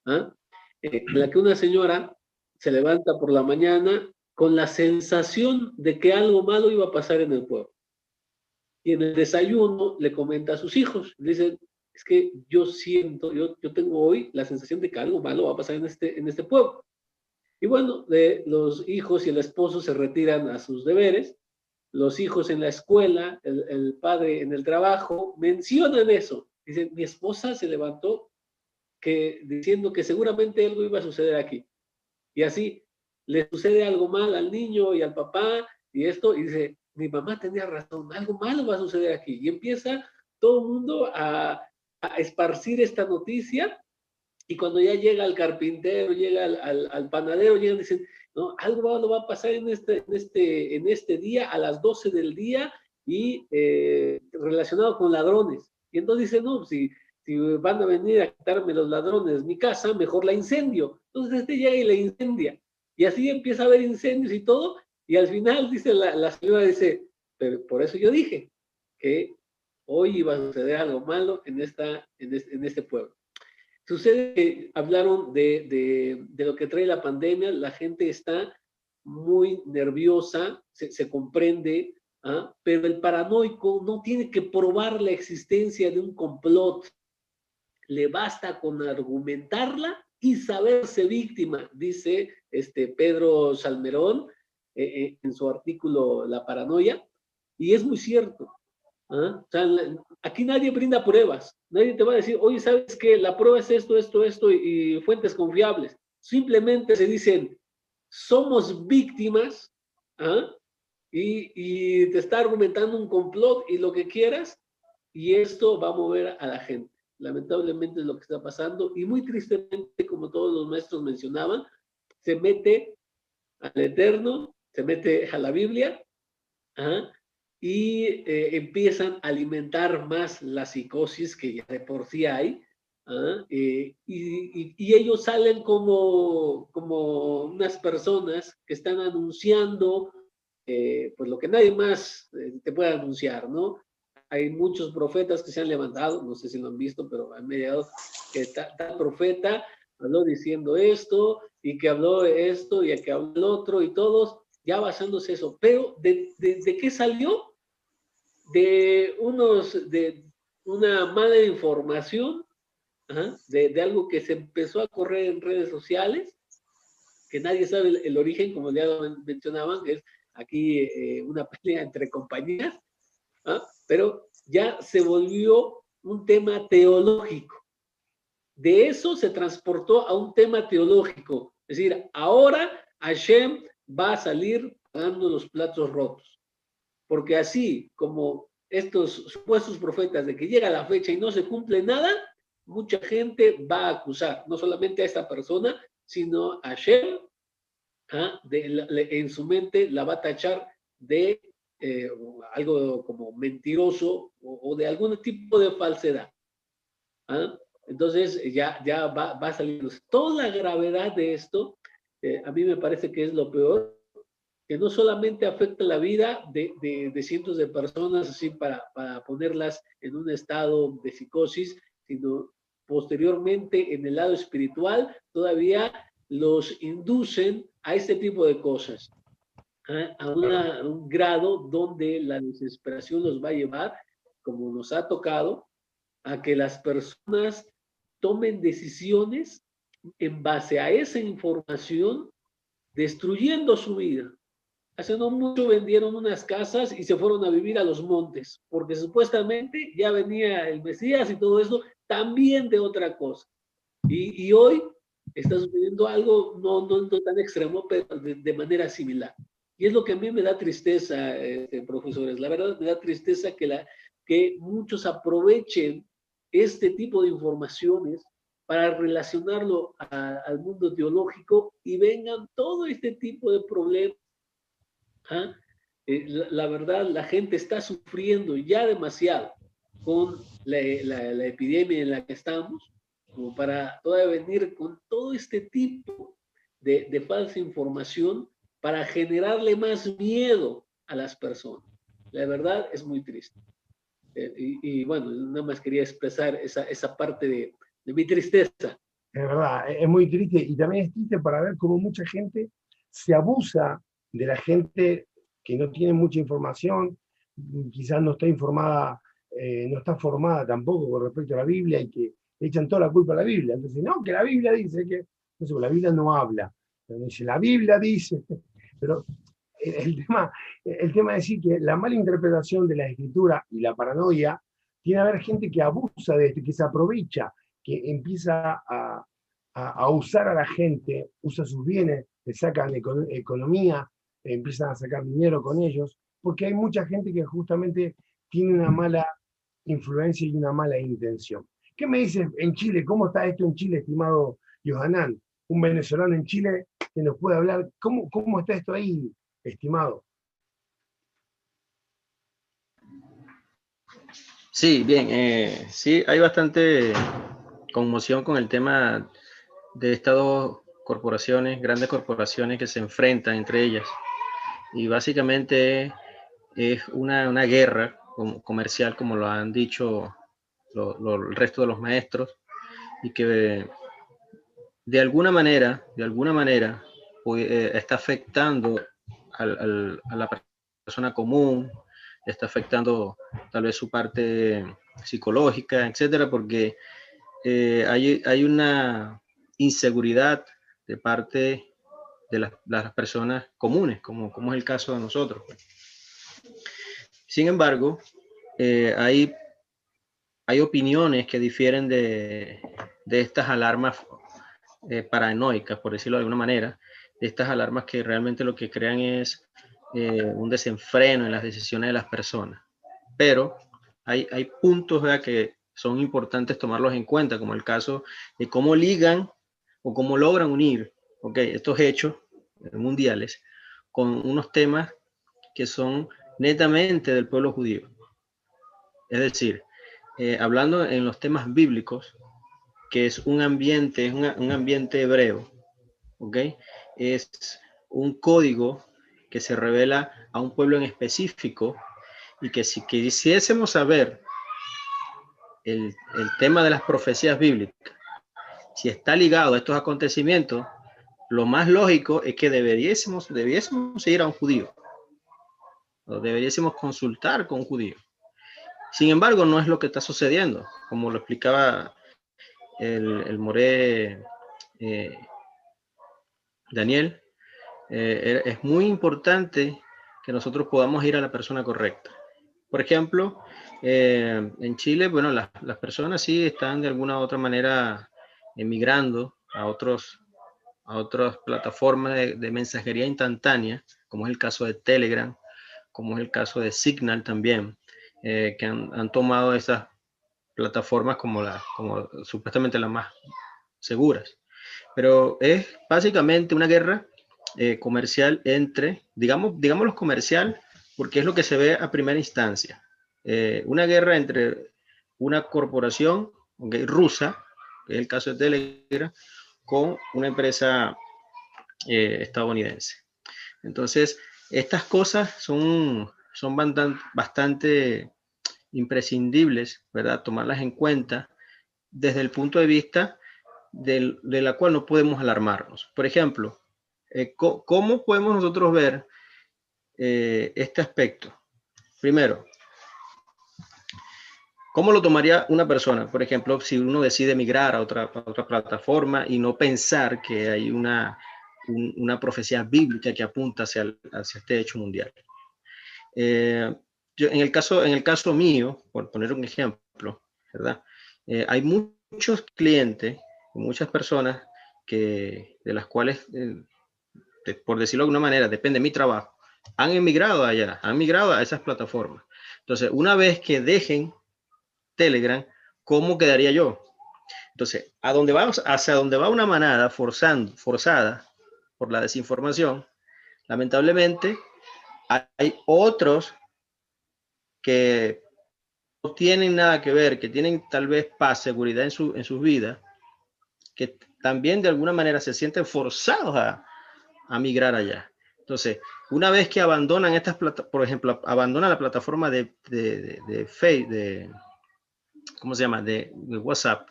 ¿ah? eh, en la que una señora se levanta por la mañana con la sensación de que algo malo iba a pasar en el pueblo. Y en el desayuno le comenta a sus hijos, le dice, es que yo siento, yo, yo tengo hoy la sensación de que algo malo va a pasar en este, en este pueblo. Y bueno, de, los hijos y el esposo se retiran a sus deberes, los hijos en la escuela, el, el padre en el trabajo, mencionan eso. Dicen, mi esposa se levantó que, diciendo que seguramente algo iba a suceder aquí. Y así le sucede algo mal al niño y al papá y esto, y dice, mi mamá tenía razón, algo malo va a suceder aquí. Y empieza todo el mundo a, esparcir esta noticia y cuando ya llega el carpintero, llega al, panadero, llegan y dicen, no, algo malo va a pasar en este, en, este, en este día a las 12 del día y eh, relacionado con ladrones. Y entonces dicen, no, si, si van a venir a quitarme los ladrones mi casa, mejor la incendio. Entonces este llega y la incendia. Y así empieza a haber incendios y todo, y al final dice la, señora, dice, pero por eso yo dije que hoy iba a suceder algo malo en, esta, en, este, pueblo. Sucede que hablaron de, lo que trae la pandemia, la gente está muy nerviosa, se, comprende, ¿ah? pero el paranoico no tiene que probar la existencia de un complot, le basta con argumentarla y saberse víctima, dice este Pedro Salmerón, eh, eh, en su artículo La paranoia, y es muy cierto. ¿Ah? aquí nadie brinda pruebas, nadie te va a decir, oye, ¿sabes qué? La prueba es esto, esto, esto, y, fuentes confiables. Simplemente se dicen, somos víctimas, ¿ah? y, y te está argumentando un complot y lo que quieras, y esto va a mover a la gente. Lamentablemente es lo que está pasando, y muy tristemente, como todos los maestros mencionaban, se mete al Eterno se mete a la Biblia ¿ah? Y eh, empiezan a alimentar más la psicosis que ya de por sí hay. ¿ah? Eh, y, ellos salen como, como unas personas que están anunciando eh, pues lo que nadie más te puede anunciar, ¿no? Hay muchos profetas que se han levantado, no sé si lo han visto, pero han mediado que tal profeta habló diciendo esto y que habló esto y que habló el otro y todos ya basándose eso. Pero ¿de, de, qué salió? De unos, de una mala información, de, de, algo que se empezó a correr en redes sociales, que nadie sabe el, origen, como ya mencionaban, es aquí eh, una pelea entre compañías, ¿ah? pero ya se volvió un tema teológico. De eso se transportó a un tema teológico. Es decir, ahora Hashem va a salir pagando los platos rotos. Porque así como estos supuestos profetas de que llega la fecha y no se cumple nada, mucha gente va a acusar, no solamente a esta persona, sino a Shem, ¿ah? en su mente la va a tachar de eh, algo como mentiroso o, de algún tipo de falsedad. ¿ah? Entonces ya, ya va, va, salir toda la gravedad de esto a mí me parece que es lo peor, que no solamente afecta la vida de, de, cientos de personas, así para, para ponerlas en un estado de psicosis, sino posteriormente en el lado espiritual todavía los inducen a este tipo de cosas, a, a un grado donde la desesperación los va a llevar, como nos ha tocado, a que las personas tomen decisiones en base a esa información, destruyendo su vida. Hace no mucho vendieron unas casas y se fueron a vivir a los montes, porque supuestamente ya venía el Mesías y todo eso, también de otra cosa. Y, hoy está sucediendo algo no, no, tan extremo, pero de, manera similar. Y es lo que a mí me da tristeza, este, profesores. La verdad me da tristeza que, la, que muchos aprovechen este tipo de informaciones para relacionarlo al mundo teológico y vengan todo este tipo de problemas. ¿Ah? Eh, la, verdad, la gente está sufriendo ya demasiado con la, epidemia en la que estamos, como para todavía venir con todo este tipo de, de falsa información para generarle más miedo a las personas. La verdad es muy triste. Eh, y, bueno, nada más quería expresar esa, esa parte de, de mi tristeza. Es verdad, es muy triste y también es triste para ver cómo mucha gente se abusa de la gente que no tiene mucha información, quizás no está informada, eh, no está formada tampoco con respecto a la Biblia y que echan toda la culpa a la Biblia. Entonces, no, que la Biblia dice que, no la Biblia no habla, dice, la Biblia dice, pero el tema, el tema es decir que la mala interpretación de la escritura y la paranoia, tiene a haber gente que abusa de esto, que se aprovecha, que empieza a, a, usar a la gente, usa sus bienes, le sacan economía, empiezan a sacar dinero con ellos, porque hay mucha gente que justamente tiene una mala influencia y una mala intención. ¿Qué me dices en Chile? ¿Cómo está esto en Chile, estimado Johanán? Un venezolano en Chile que nos puede hablar. ¿Cómo, cómo está esto ahí, estimado? Sí, bien, eh, sí, hay bastante conmoción con el tema de estas dos corporaciones, grandes corporaciones que se enfrentan entre ellas. Y básicamente es una, una guerra comercial, como lo han dicho el resto de los maestros, y que de alguna manera, de alguna manera, pues, eh, está afectando al, a la persona común, está afectando tal vez su parte psicológica, etcétera, porque eh, hay, hay, una inseguridad de parte de las, personas comunes, como, como, es el caso de nosotros. Sin embargo, eh, hay, hay opiniones que difieren de, de estas alarmas eh, paranoicas, por decirlo de alguna manera, de estas alarmas que realmente lo que crean es eh, un desenfreno en las decisiones de las personas. Pero hay, hay puntos que son importantes tomarlos en cuenta, como el caso de cómo ligan o cómo logran unir okay, estos hechos mundiales con unos temas que son netamente del pueblo judío. Es decir, eh, hablando en los temas bíblicos, que es un ambiente, es un ambiente hebreo, ¿ok? Es un código que se revela a un pueblo en específico y que si quisiésemos saber el, el tema de las profecías bíblicas, si está ligado a estos acontecimientos, lo más lógico es que deberíamos, debiésemos ir a un judío. Deberíamos consultar con un judío. Sin embargo, no es lo que está sucediendo, como lo explicaba el, el Moré eh, Daniel. Eh, es muy importante que nosotros podamos ir a la persona correcta. Por ejemplo, eh, en Chile, bueno, las, las personas sí están de alguna u otra manera emigrando a otros a otras plataformas de, mensajería instantánea, como es el caso de Telegram, como es el caso de Signal también, eh, que han, tomado esas plataformas como, la, como supuestamente las más seguras. Pero es básicamente una guerra eh, comercial entre, digamos, digámoslo comercial, porque es lo que se ve a primera instancia. Eh, una guerra entre una corporación rusa, que es el caso de Telegram, con una empresa eh, estadounidense. Entonces, estas cosas son, son bastante, imprescindibles, ¿verdad? Tomarlas en cuenta desde el punto de vista de la cual no podemos alarmarnos. Por ejemplo, eh, ¿cómo podemos nosotros ver eh, este aspecto? Primero, ¿Cómo lo tomaría una persona? Por ejemplo, si uno decide migrar a otra, plataforma y no pensar que hay una, una profecía bíblica que apunta hacia, hacia este hecho mundial. Eh, yo, en, el caso, en el caso mío, por poner un ejemplo, ¿verdad? Eh, hay muchos clientes, muchas personas que, de las cuales, eh, por decirlo de alguna manera, depende de mi trabajo, han emigrado allá, han migrado a esas plataformas. Entonces, una vez que dejen Telegram, ¿cómo quedaría yo? Entonces, a donde vamos, hacia donde va una manada forzando, forzada por la desinformación, lamentablemente hay otros que no tienen nada que ver, que tienen tal vez paz, seguridad en, su, en sus vidas, que también de alguna manera se sienten forzados a, a migrar allá. Entonces, una vez que abandonan estas plataformas, por ejemplo, abandonan la plataforma de, de, de, de ¿cómo se llama? De, de, WhatsApp.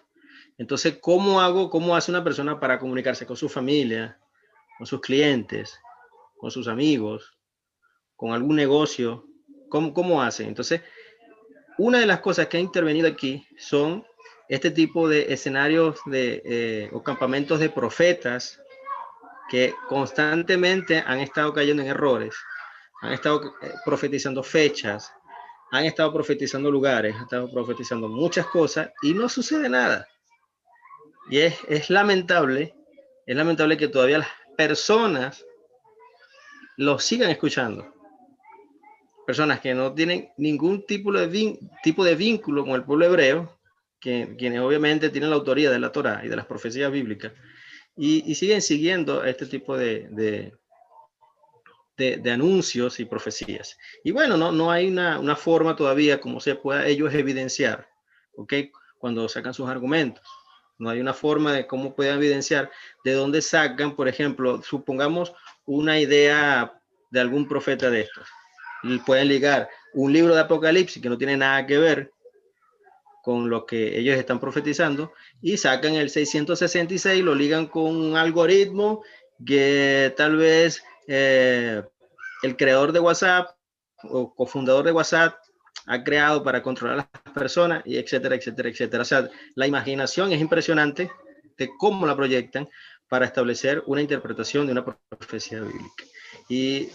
Entonces, ¿cómo hago, cómo hace una persona para comunicarse con su familia, con sus clientes, con sus amigos, con algún negocio? ¿Cómo, cómo hace? Entonces, una de las cosas que ha intervenido aquí son este tipo de escenarios de, eh, o campamentos de profetas que constantemente han estado cayendo en errores, han estado eh, profetizando fechas, han estado profetizando lugares, han estado profetizando muchas cosas y no sucede nada. Y es, es lamentable, es lamentable que todavía las personas lo sigan escuchando. Personas que no tienen ningún tipo de, tipo de vínculo con el pueblo hebreo, que, quienes obviamente tienen la autoría de la Torah y de las profecías bíblicas, y, y siguen siguiendo este tipo de, de, de, anuncios y profecías. Y bueno, no, no hay una, una, forma todavía como se pueda ellos evidenciar, ¿ok? Cuando sacan sus argumentos. No hay una forma de cómo puedan evidenciar de dónde sacan, por ejemplo, supongamos una idea de algún profeta de estos. Y pueden ligar un libro de Apocalipsis que no tiene nada que ver con lo que ellos están profetizando y sacan el 666 lo ligan con un algoritmo que tal vez eh, el creador de WhatsApp o cofundador de WhatsApp ha creado para controlar a las personas y etcétera, etcétera, etcétera. O sea, la imaginación es impresionante de cómo la proyectan para establecer una interpretación de una profecía bíblica. Y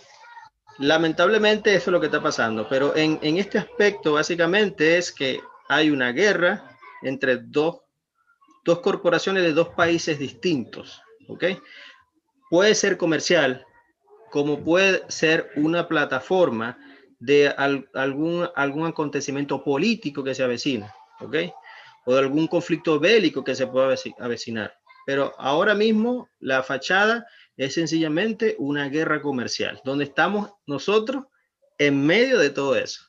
lamentablemente eso es lo que está pasando, pero en, en este aspecto básicamente es que hay una guerra entre dos, dos corporaciones de dos países distintos, ¿ok? Puede ser comercial, como puede ser una plataforma de al, algún, algún acontecimiento político que se avecina, ¿ok? O de algún conflicto bélico que se pueda avecinar. Pero ahora mismo la fachada es sencillamente una guerra comercial, donde estamos nosotros en medio de todo eso.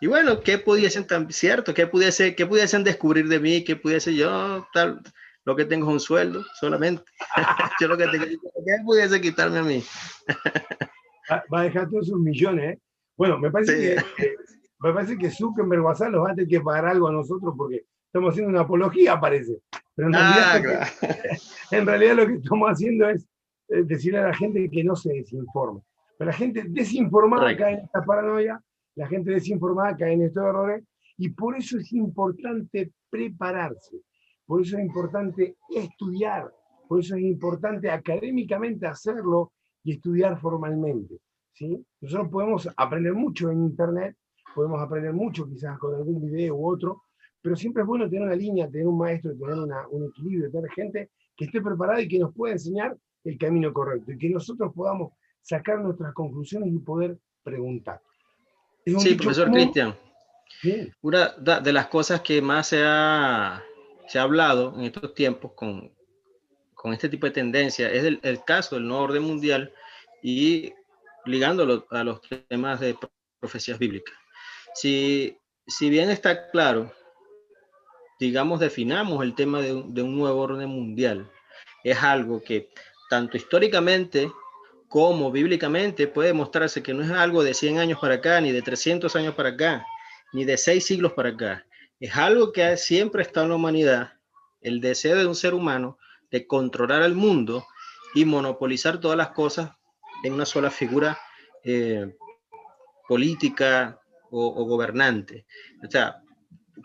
Y bueno, ¿qué pudiesen tan cierto? ¿Qué pudiese, qué pudiesen descubrir de mí? ¿Qué pudiese yo tal? Lo que tengo es un sueldo solamente. yo lo que tengo, ¿qué pudiese quitarme a mí? Va a dejar todos sus millones, ¿eh? Bueno, me parece, sí. que, me parece que Zuckerberg WhatsApp nos va a tener que pagar algo a nosotros porque estamos haciendo una apología, parece. Pero en realidad, ah, claro. en realidad lo que estamos haciendo es decirle a la gente que no se desinforme. Pero la gente desinformada cae en esta paranoia la gente desinformada cae en estos errores y por eso es importante prepararse, por eso es importante estudiar, por eso es importante académicamente hacerlo y estudiar formalmente. ¿sí? Nosotros podemos aprender mucho en Internet, podemos aprender mucho quizás con algún video u otro, pero siempre es bueno tener una línea, tener un maestro, tener una, un equilibrio, tener gente que esté preparada y que nos pueda enseñar el camino correcto y que nosotros podamos sacar nuestras conclusiones y poder preguntar. Sí, profesor Cristian. Una de las cosas que más se ha, se ha hablado en estos tiempos con, con este tipo de tendencia es el, el, caso del nuevo orden mundial y ligándolo a los temas de profecías bíblicas. Si, si bien está claro, digamos, definamos el tema de un, de un nuevo orden mundial, es algo que tanto históricamente como bíblicamente puede mostrarse que no es algo de 100 años para acá, ni de 300 años para acá, ni de 6 siglos para acá. Es algo que siempre está en la humanidad, el deseo de un ser humano de controlar al mundo y monopolizar todas las cosas en una sola figura eh, política o, o, gobernante. O sea,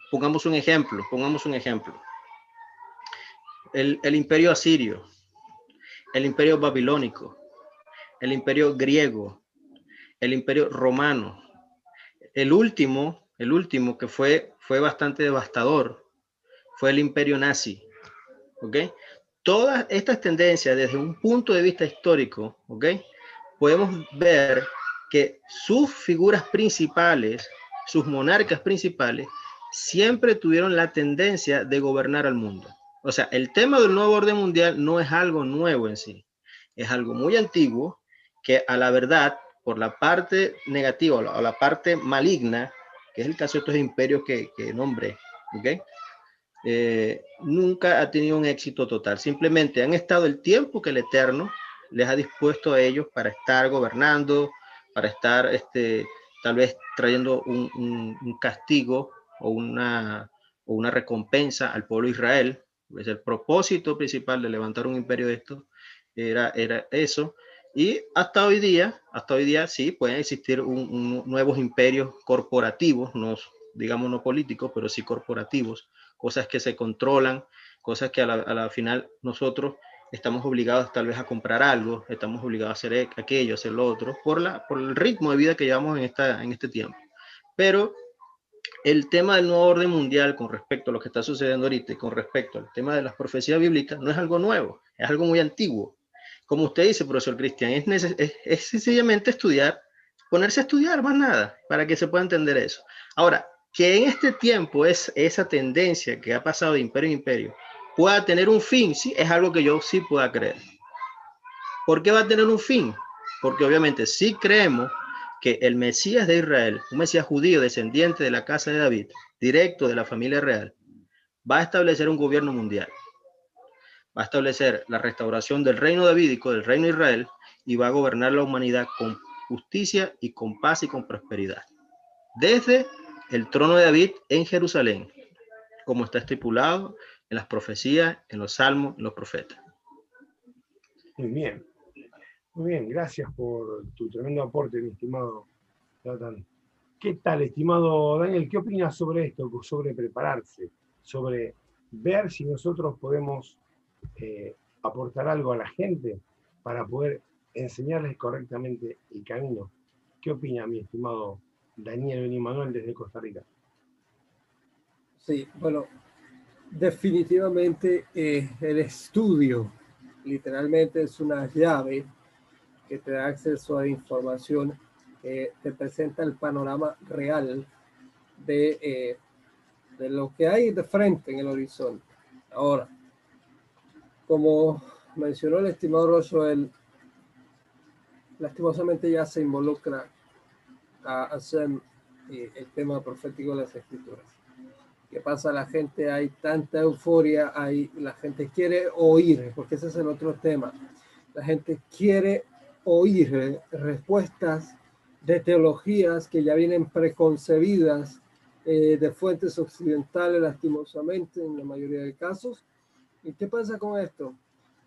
pongamos un ejemplo, pongamos un ejemplo. El, el imperio asirio, el imperio babilónico, el imperio griego, el imperio romano. El último, el último que fue, fue bastante devastador, fue el imperio nazi. ¿Ok? Todas estas tendencias desde un punto de vista histórico, ¿ok? Podemos ver que sus figuras principales, sus monarcas principales, siempre tuvieron la tendencia de gobernar al mundo. O sea, el tema del nuevo orden mundial no es algo nuevo en sí, es algo muy antiguo que a la verdad, por la parte negativa o la, parte maligna, que es el caso de estos imperios que, que nombré, ¿ok? Eh, nunca ha tenido un éxito total. Simplemente han estado el tiempo que el Eterno les ha dispuesto a ellos para estar gobernando, para estar este, tal vez trayendo un, castigo o una, o una recompensa al pueblo de Israel. Pues el propósito principal de levantar un imperio de esto era, era eso. Y hasta hoy día, hasta hoy día sí, pueden existir nuevos imperios corporativos, no digamos no políticos, pero sí corporativos, cosas que se controlan, cosas que a la, final nosotros estamos obligados tal vez a comprar algo, estamos obligados a hacer e, aquello, hacer lo otro, por, la, por el ritmo de vida que llevamos en, esta, en este tiempo. Pero el tema del nuevo orden mundial con respecto a lo que está sucediendo ahorita y con respecto al tema de las profecías bíblicas no es algo nuevo, es algo muy antiguo. Como usted dice, profesor Cristian, es, es, es sencillamente estudiar, ponerse a estudiar, más nada, para que se pueda entender eso. Ahora, que en este tiempo es esa tendencia que ha pasado de imperio en imperio pueda tener un fin, sí, es algo que yo sí pueda creer. ¿Por qué va a tener un fin? Porque obviamente si creemos que el Mesías de Israel, un Mesías judío descendiente de la casa de David, directo de la familia real, va a establecer un gobierno mundial. Va a establecer la restauración del reino davídico, del reino de Israel, y va a gobernar la humanidad con justicia y con paz y con prosperidad. Desde el trono de David en Jerusalén, como está estipulado en las profecías, en los salmos, en los profetas. Muy bien, muy bien, gracias por tu tremendo aporte, mi estimado Jonathan. ¿Qué tal, estimado Daniel? ¿Qué opinas sobre esto, sobre prepararse, sobre ver si nosotros podemos eh, aportar algo a la gente para poder enseñarles correctamente el camino? ¿Qué opina mi estimado Daniel y Manuel desde Costa Rica. Sí, bueno, definitivamente eh, el estudio literalmente es una llave que te da acceso a información que te presenta el panorama real de, eh, de lo que hay de frente en el horizonte. Ahora, como mencionó el estimado él lastimosamente ya se involucra a hacer eh, el tema profético de las escrituras. ¿Qué pasa? La gente, hay tanta euforia, hay, la gente quiere oír, porque ese es el otro tema. La gente quiere oír respuestas de teologías que ya vienen preconcebidas eh, de fuentes occidentales, lastimosamente, en la mayoría de casos. ¿Y qué pasa con esto?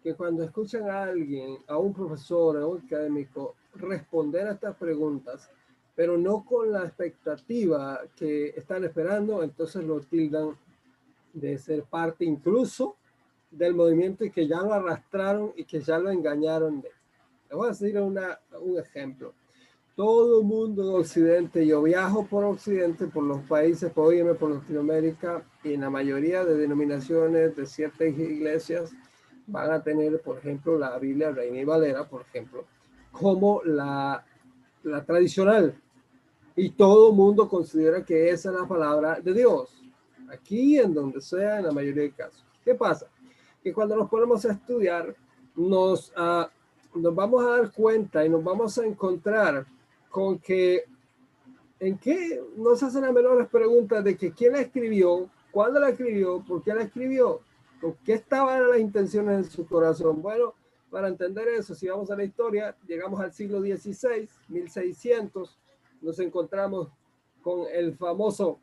Que cuando escuchan a alguien, a un profesor, a un académico, responder a estas preguntas, pero no con la expectativa que están esperando, entonces lo tildan de ser parte incluso del movimiento y que ya lo arrastraron y que ya lo engañaron. De. Les voy a decir un ejemplo. Todo el mundo en Occidente, yo viajo por Occidente, por los países, por irme por Latinoamérica, y en la mayoría de denominaciones de ciertas iglesias van a tener, por ejemplo, la Biblia Reina y Valera, por ejemplo, como la, la tradicional, y todo el mundo considera que esa es la palabra de Dios, aquí en donde sea, en la mayoría de casos. ¿Qué pasa? Que cuando nos ponemos a estudiar, nos, uh, nos vamos a dar cuenta y nos vamos a encontrar con que en qué nos hacen las menores preguntas de que quién la escribió, cuándo la escribió, por qué la escribió, con qué estaban las intenciones en su corazón. Bueno, para entender eso, si vamos a la historia, llegamos al siglo XVI, 1600, nos encontramos con el famoso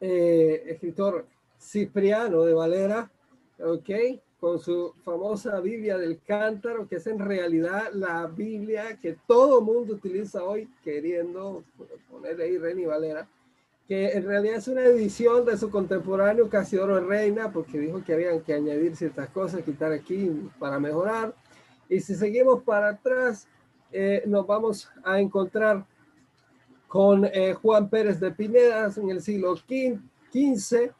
eh, escritor Cipriano de Valera, ¿ok? Con su famosa Biblia del Cántaro, que es en realidad la Biblia que todo mundo utiliza hoy, queriendo ponerle ahí Reina Valera, que en realidad es una edición de su contemporáneo Casiodoro Reina, porque dijo que habían que añadir ciertas cosas, quitar aquí para mejorar. Y si seguimos para atrás, eh, nos vamos a encontrar con eh, Juan Pérez de Pinedas en el siglo XV.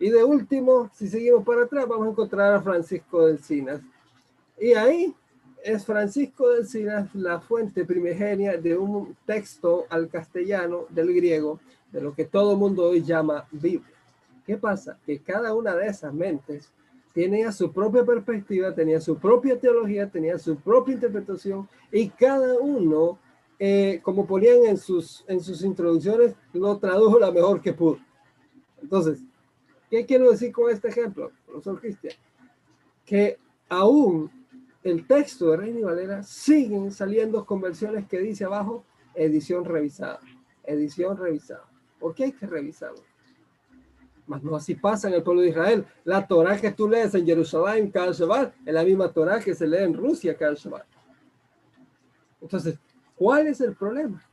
Y de último, si seguimos para atrás, vamos a encontrar a Francisco del Cinas. Y ahí es Francisco del Cinas la fuente primigenia de un texto al castellano del griego, de lo que todo el mundo hoy llama Biblia. ¿Qué pasa? Que cada una de esas mentes tenía su propia perspectiva, tenía su propia teología, tenía su propia interpretación y cada uno, eh, como ponían en sus, en sus introducciones, lo tradujo la mejor que pudo. Entonces, ¿qué quiero decir con este ejemplo, profesor Cristian? Que aún el texto de Reina y Valera siguen saliendo conversiones que dice abajo edición revisada, edición revisada. ¿Por qué hay que revisarlo? Mas no así pasa en el pueblo de Israel. La Torah que tú lees en Jerusalén cada es la misma Torah que se lee en Rusia cada. Entonces, ¿cuál es el problema?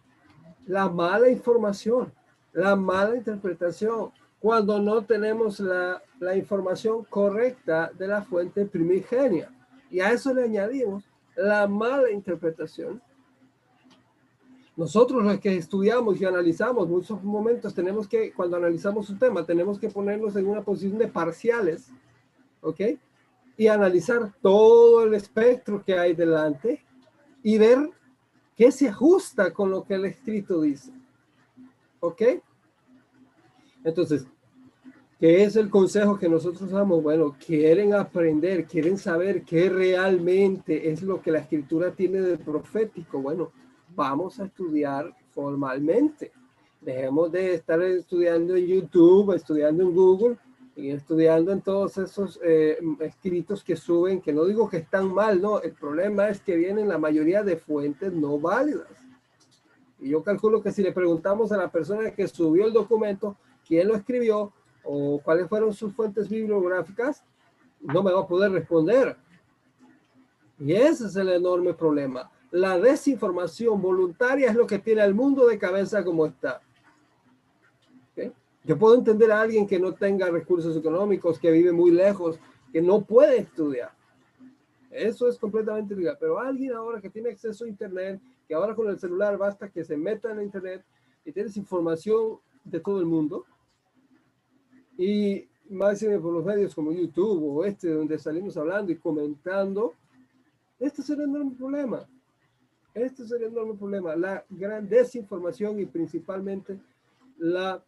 La mala información, la mala interpretación, cuando no tenemos la, la información correcta de la fuente primigenia. Y a eso le añadimos la mala interpretación nosotros los que estudiamos y analizamos, muchos momentos tenemos que, cuando analizamos un tema, tenemos que ponernos en una posición de parciales, ¿ok? Y analizar todo el espectro que hay delante y ver qué se ajusta con lo que el escrito dice, ¿ok? Entonces, ¿qué es el consejo que nosotros damos? Bueno, quieren aprender, quieren saber qué realmente es lo que la escritura tiene de profético. Bueno, vamos a estudiar formalmente. Dejemos de estar estudiando en YouTube, estudiando en Google y estudiando en todos esos eh, escritos que suben, que no digo que están mal, no, el problema es que vienen la mayoría de fuentes no válidas. Y yo calculo que si le preguntamos a la persona que subió el documento, quién lo escribió o cuáles fueron sus fuentes bibliográficas, no me va a poder responder. Y ese es el enorme problema la desinformación voluntaria es lo que tiene al mundo de cabeza como está. Yo puedo entender a alguien que no tenga recursos económicos, que vive muy lejos, que no puede estudiar. Eso es completamente legal. Pero alguien ahora que tiene acceso a Internet, que ahora con el celular basta que se meta en Internet y tienes información de todo el mundo, y más por los medios como YouTube o este, donde salimos hablando y comentando, este será el enorme problema. Este sería el enorme problema, la gran desinformación y principalmente la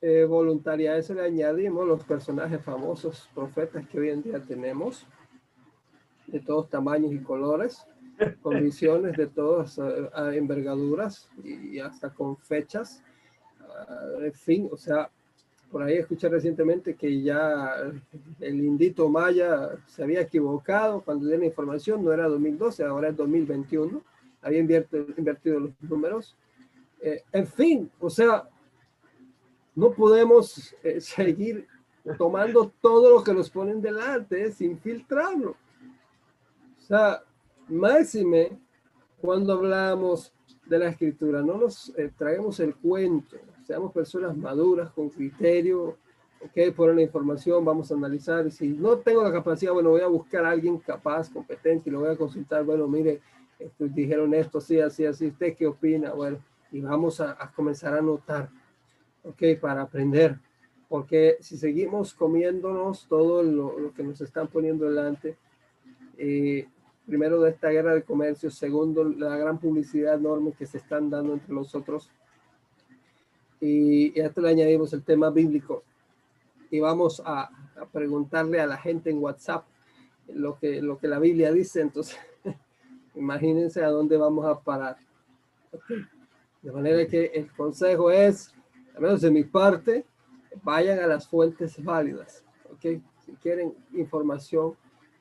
eh, voluntariedad. Eso le añadimos los personajes famosos, profetas que hoy en día tenemos, de todos tamaños y colores, con visiones de todas eh, envergaduras y, hasta con fechas. Uh, en fin, o sea, por ahí escuché recientemente que ya el indito maya se había equivocado cuando dio la información, no era 2012, ahora es 2021 había invertido, los números. Eh, en fin, o sea, no podemos eh, seguir tomando todo lo que nos ponen delante sin filtrarlo. O sea, máxime cuando hablamos de la escritura, no nos eh, traemos el cuento, seamos personas maduras, con criterio, ok, por la información, vamos a analizar, si no tengo la capacidad, bueno, voy a buscar a alguien capaz, competente, y lo voy a consultar, bueno, mire, dijeron esto, así, así, así, ¿usted qué opina? Bueno, y vamos a, comenzar a notar, ¿ok? Para aprender, porque si seguimos comiéndonos todo lo, que nos están poniendo delante, eh, primero de esta guerra de comercio, segundo la gran publicidad enorme que se están dando entre nosotros, y, y a esto le añadimos el tema bíblico, y vamos a, a preguntarle a la gente en WhatsApp lo que, lo que la Biblia dice, entonces Imagínense a dónde vamos a parar. De manera que el consejo es, al menos de mi parte, vayan a las fuentes válidas. ¿ok? Si quieren información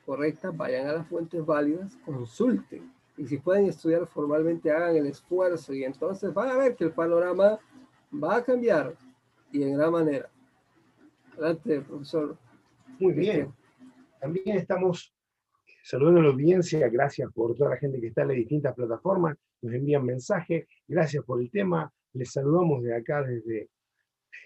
correcta, vayan a las fuentes válidas, consulten. Y si pueden estudiar formalmente, hagan el esfuerzo y entonces van a ver que el panorama va a cambiar y en gran manera. Adelante, profesor. Muy bien. También estamos Saludando a la audiencia, gracias por toda la gente que está en las distintas plataformas, nos envían mensajes, gracias por el tema, les saludamos de acá desde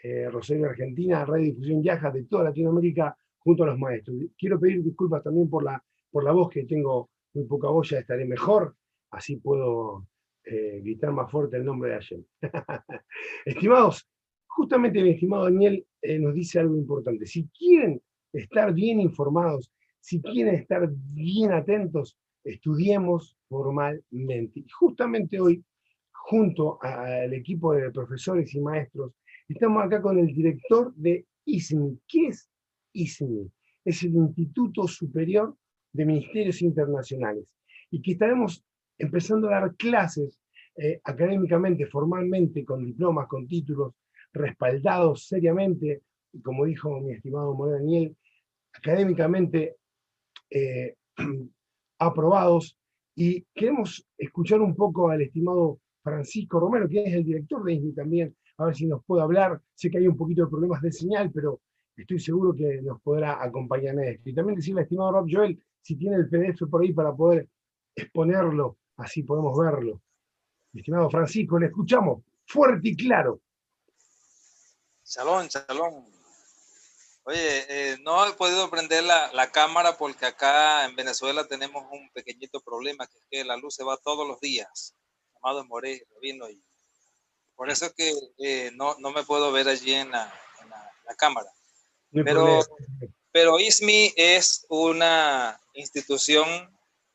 eh, Rosario, Argentina, Radio Difusión Yaja de toda Latinoamérica, junto a los maestros. Quiero pedir disculpas también por la, por la voz, que tengo muy poca voz, ya estaré mejor, así puedo eh, gritar más fuerte el nombre de Hashem. Estimados, justamente mi estimado Daniel eh, nos dice algo importante. Si quieren estar bien informados si quieren estar bien atentos, estudiemos formalmente. Y justamente hoy, junto al equipo de profesores y maestros, estamos acá con el director de ISMI. ¿Qué es ISMI? es el Instituto Superior de Ministerios Internacionales y que estaremos empezando a dar clases eh, académicamente, formalmente, con diplomas, con títulos, respaldados seriamente, como dijo mi estimado Moreno Daniel, académicamente eh, aprobados, y queremos escuchar un poco al estimado Francisco Romero, que es el director de ISMI también, a ver si nos puede hablar. Sé que hay un poquito de problemas de señal, pero estoy seguro que nos podrá acompañar en esto. Y también decirle, estimado Rob Joel, si tiene el PDF por ahí para poder exponerlo, así podemos verlo. Estimado Francisco, le escuchamos fuerte y claro. Salón, salón. Oye, eh, no he podido prender la, la, cámara porque acá en Venezuela tenemos un pequeñito problema, que es que la luz se va todos los días. Amado More, vino y por eso es que eh, no, no, me puedo ver allí en la, en la, cámara. pero, pero ISMI es una institución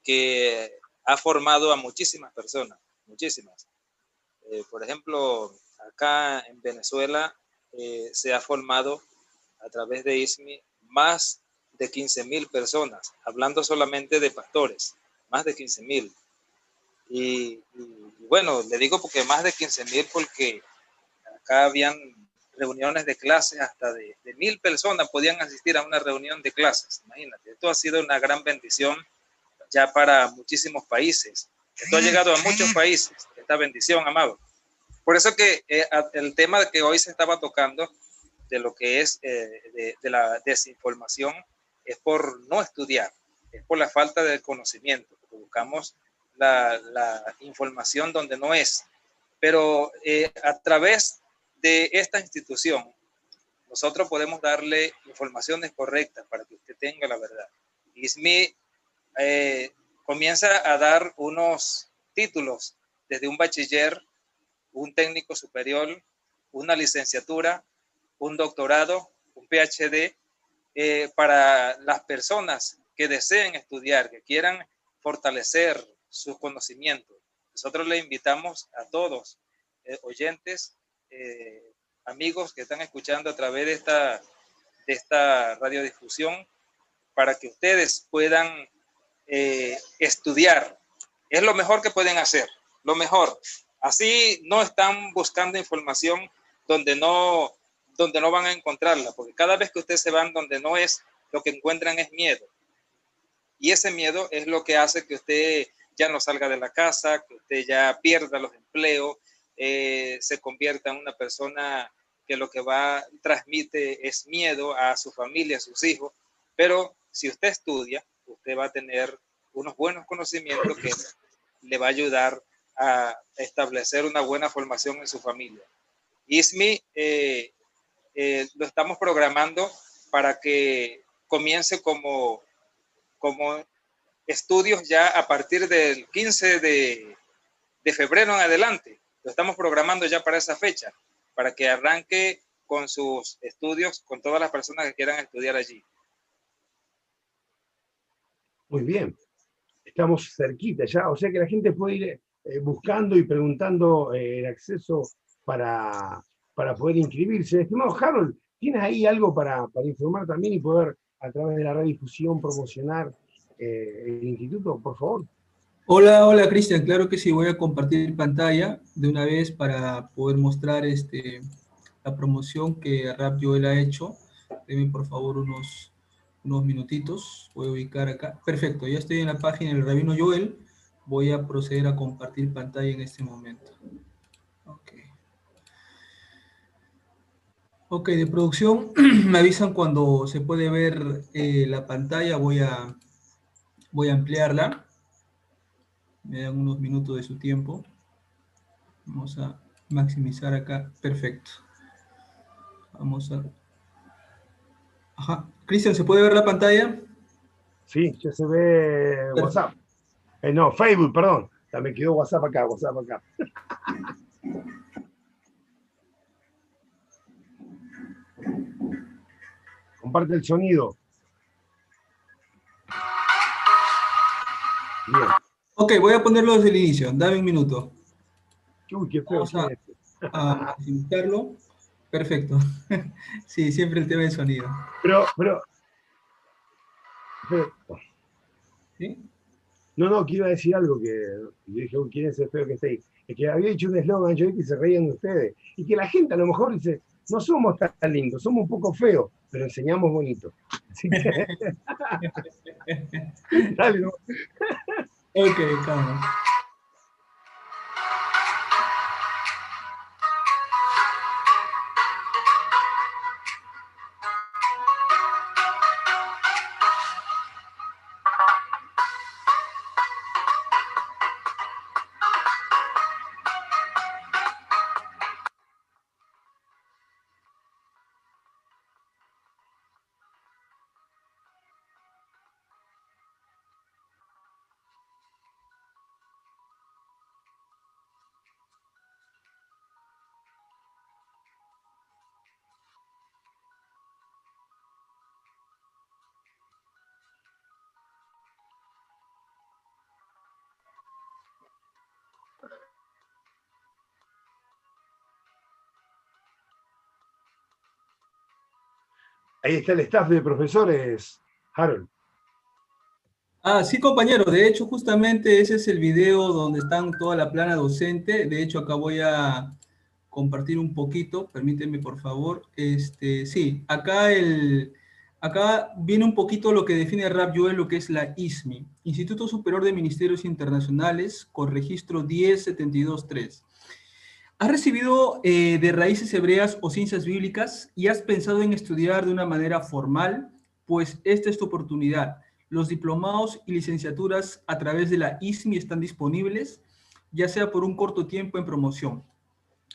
que ha formado a muchísimas personas, muchísimas. Eh, por ejemplo, acá en Venezuela eh, se ha formado a través de ISMI más de 15 mil personas, hablando solamente de pastores, más de 15 mil. Y, bueno, le digo porque más de 15 mil porque acá habían reuniones de clases hasta de, de mil personas podían asistir a una reunión de clases. Imagínate, esto ha sido una gran bendición ya para muchísimos países. Esto ha llegado a muchos países, esta bendición, amado. Por eso que eh, el tema que hoy se estaba tocando de lo que es eh, de, la desinformación es por no estudiar, es por la falta de conocimiento. Buscamos la, la información donde no es. Pero eh, a través de esta institución, nosotros podemos darle informaciones correctas para que usted tenga la verdad. ISMI eh, comienza a dar unos títulos desde un bachiller, un técnico superior, una licenciatura, un doctorado, un PhD, eh, para las personas que deseen estudiar, que quieran fortalecer sus conocimientos. Nosotros le invitamos a todos, eh, oyentes, amigos que están escuchando a través de esta, de esta radiodifusión, para que ustedes puedan eh, estudiar. Es lo mejor que pueden hacer, lo mejor. Así no están buscando información donde no, donde no van a encontrarla, porque cada vez que ustedes se van donde no es, lo que encuentran es miedo. Y ese miedo es lo que hace que usted ya no salga de la casa, que usted ya pierda los empleos, eh, se convierta en una persona que lo que va, transmite es miedo a su familia, a sus hijos. Pero si usted estudia, usted va a tener unos buenos conocimientos que le va a ayudar a establecer una buena formación en su familia. ISMI eh, eh, lo estamos programando para que comience como, como estudios ya a partir del 15 de, de febrero en adelante. Lo estamos programando ya para esa fecha, para que arranque con sus estudios con todas las personas que quieran estudiar allí. Muy bien, estamos cerquita ya, o sea que la gente puede ir eh, buscando y preguntando eh, el acceso para, para poder inscribirse. Estimado Harold, ¿tienes ahí algo para, para, informar también y poder a través de la redifusión promocionar eh, el instituto, por favor? Hola, hola Cristian, claro que sí, voy a compartir pantalla de una vez para poder mostrar este, la promoción que Rap Joel ha hecho. Deme por favor unos unos minutitos. Voy a ubicar acá. Perfecto, ya estoy en la página del Rabino Joel. Voy a proceder a compartir pantalla en este momento. Ok. Ok, de producción, me avisan cuando se puede ver eh, la pantalla. Voy a, voy a ampliarla. Me dan unos minutos de su tiempo. Vamos a maximizar acá. Perfecto. Vamos a Ajá. Cristian, ¿se puede ver la pantalla? Sí, ya se ve WhatsApp. Eh, no, Facebook, perdón. Me quedó WhatsApp acá, WhatsApp acá. Comparte el sonido. Bien. Ok, voy a ponerlo desde el inicio. Dame un minuto. Uy, qué feo. Vamos a, a Perfecto. Sí, siempre el tema del sonido. Pero, pero, Perfecto. No, no, que iba a decir algo que yo dije, ¿quién es el feo que está ahí? Es que había dicho un eslogan yo y se reían de ustedes. Y que la gente a lo mejor dice, no somos tan lindos, somos un poco feos, pero enseñamos bonito. Así que... Dale, no. Ok, calma. Ahí está el staff de profesores, Harold. Ah, sí, compañero. De hecho, justamente ese es el video donde están toda la plana docente. De hecho, acá voy a compartir un poquito. Permíteme, por favor. Este, sí, acá, el, acá viene un poquito lo que define RAP en lo que es la ISMI, Instituto Superior de Ministerios Internacionales, con registro 10723. ¿Has recibido eh, de raíces hebreas o ciencias bíblicas y has pensado en estudiar de una manera formal? Pues esta es tu oportunidad. Los diplomados y licenciaturas a través de la ISMI están disponibles, ya sea por un corto tiempo en promoción.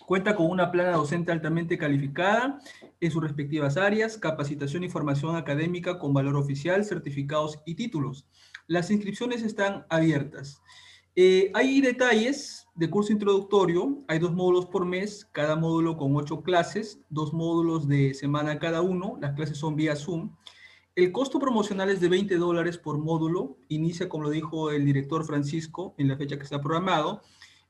Cuenta con una plana docente altamente calificada en sus respectivas áreas, capacitación y formación académica con valor oficial, certificados y títulos. Las inscripciones están abiertas. Eh, hay detalles de curso introductorio, hay dos módulos por mes, cada módulo con ocho clases, dos módulos de semana cada uno, las clases son vía Zoom. El costo promocional es de 20 dólares por módulo, inicia, como lo dijo el director Francisco, en la fecha que está programado.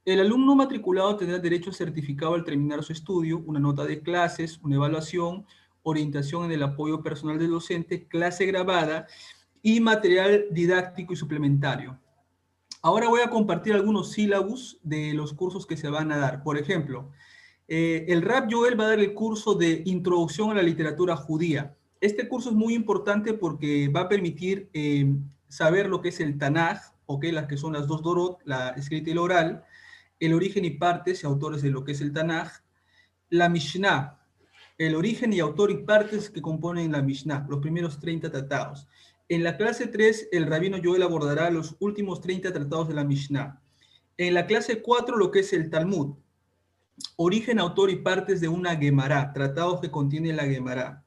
El alumno matriculado tendrá derecho a certificado al terminar su estudio, una nota de clases, una evaluación, orientación en el apoyo personal del docente, clase grabada y material didáctico y suplementario. Ahora voy a compartir algunos sílabus de los cursos que se van a dar. Por ejemplo, eh, el RAP Joel va a dar el curso de Introducción a la Literatura Judía. Este curso es muy importante porque va a permitir eh, saber lo que es el Tanaj, okay, las que son las dos Dorot, la escrita y la oral, el origen y partes y autores de lo que es el Tanaj, la Mishnah, el origen y autor y partes que componen la Mishnah, los primeros 30 tratados. En la clase 3, el rabino Joel abordará los últimos 30 tratados de la Mishnah. En la clase 4, lo que es el Talmud. Origen, autor y partes de una Gemara, tratados que contiene la Gemara.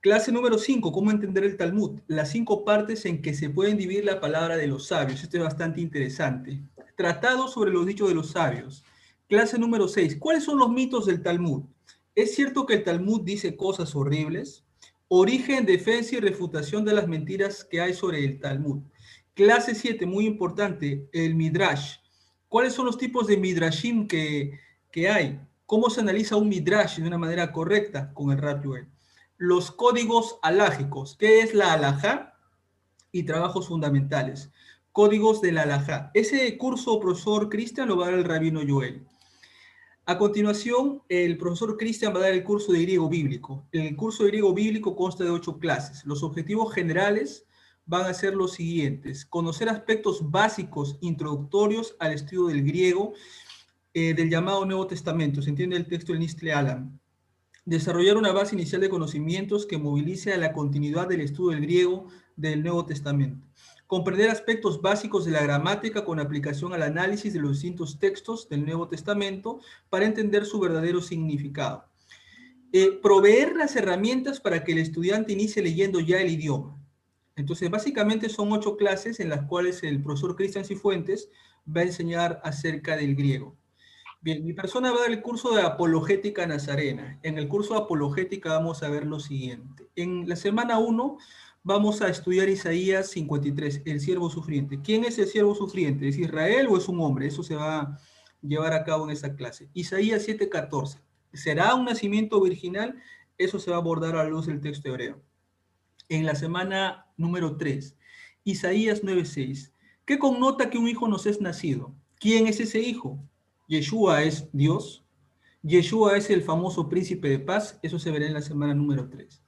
Clase número 5, cómo entender el Talmud. Las cinco partes en que se puede dividir la palabra de los sabios. Esto es bastante interesante. Tratado sobre los dichos de los sabios. Clase número 6, ¿cuáles son los mitos del Talmud? ¿Es cierto que el Talmud dice cosas horribles? Origen, defensa y refutación de las mentiras que hay sobre el Talmud. Clase 7, muy importante, el Midrash. ¿Cuáles son los tipos de Midrashim que, que hay? ¿Cómo se analiza un Midrash de una manera correcta con el Rab Los códigos alágicos. ¿Qué es la alajá? Y trabajos fundamentales. Códigos de la alajá. Ese curso, profesor Cristian, lo va a dar el rabino Joel. A continuación, el profesor Cristian va a dar el curso de griego bíblico. El curso de griego bíblico consta de ocho clases. Los objetivos generales van a ser los siguientes. Conocer aspectos básicos introductorios al estudio del griego eh, del llamado Nuevo Testamento. Se entiende el texto del Nistle Alan. Desarrollar una base inicial de conocimientos que movilice a la continuidad del estudio del griego del Nuevo Testamento comprender aspectos básicos de la gramática con aplicación al análisis de los distintos textos del Nuevo Testamento para entender su verdadero significado. Eh, proveer las herramientas para que el estudiante inicie leyendo ya el idioma. Entonces, básicamente son ocho clases en las cuales el profesor Cristian Cifuentes va a enseñar acerca del griego. Bien, mi persona va a dar el curso de apologética nazarena. En el curso de apologética vamos a ver lo siguiente. En la semana 1 vamos a estudiar Isaías 53, el siervo sufriente. ¿Quién es el siervo sufriente? ¿Es Israel o es un hombre? Eso se va a llevar a cabo en esta clase. Isaías 7:14. ¿Será un nacimiento virginal? Eso se va a abordar a la luz del texto hebreo. en la semana número 3, Isaías 9:6. ¿Qué connota que un hijo nos es nacido? ¿Quién es ese hijo? Yeshua es Dios. Yeshua es el famoso príncipe de paz. Eso se verá en la semana número 3.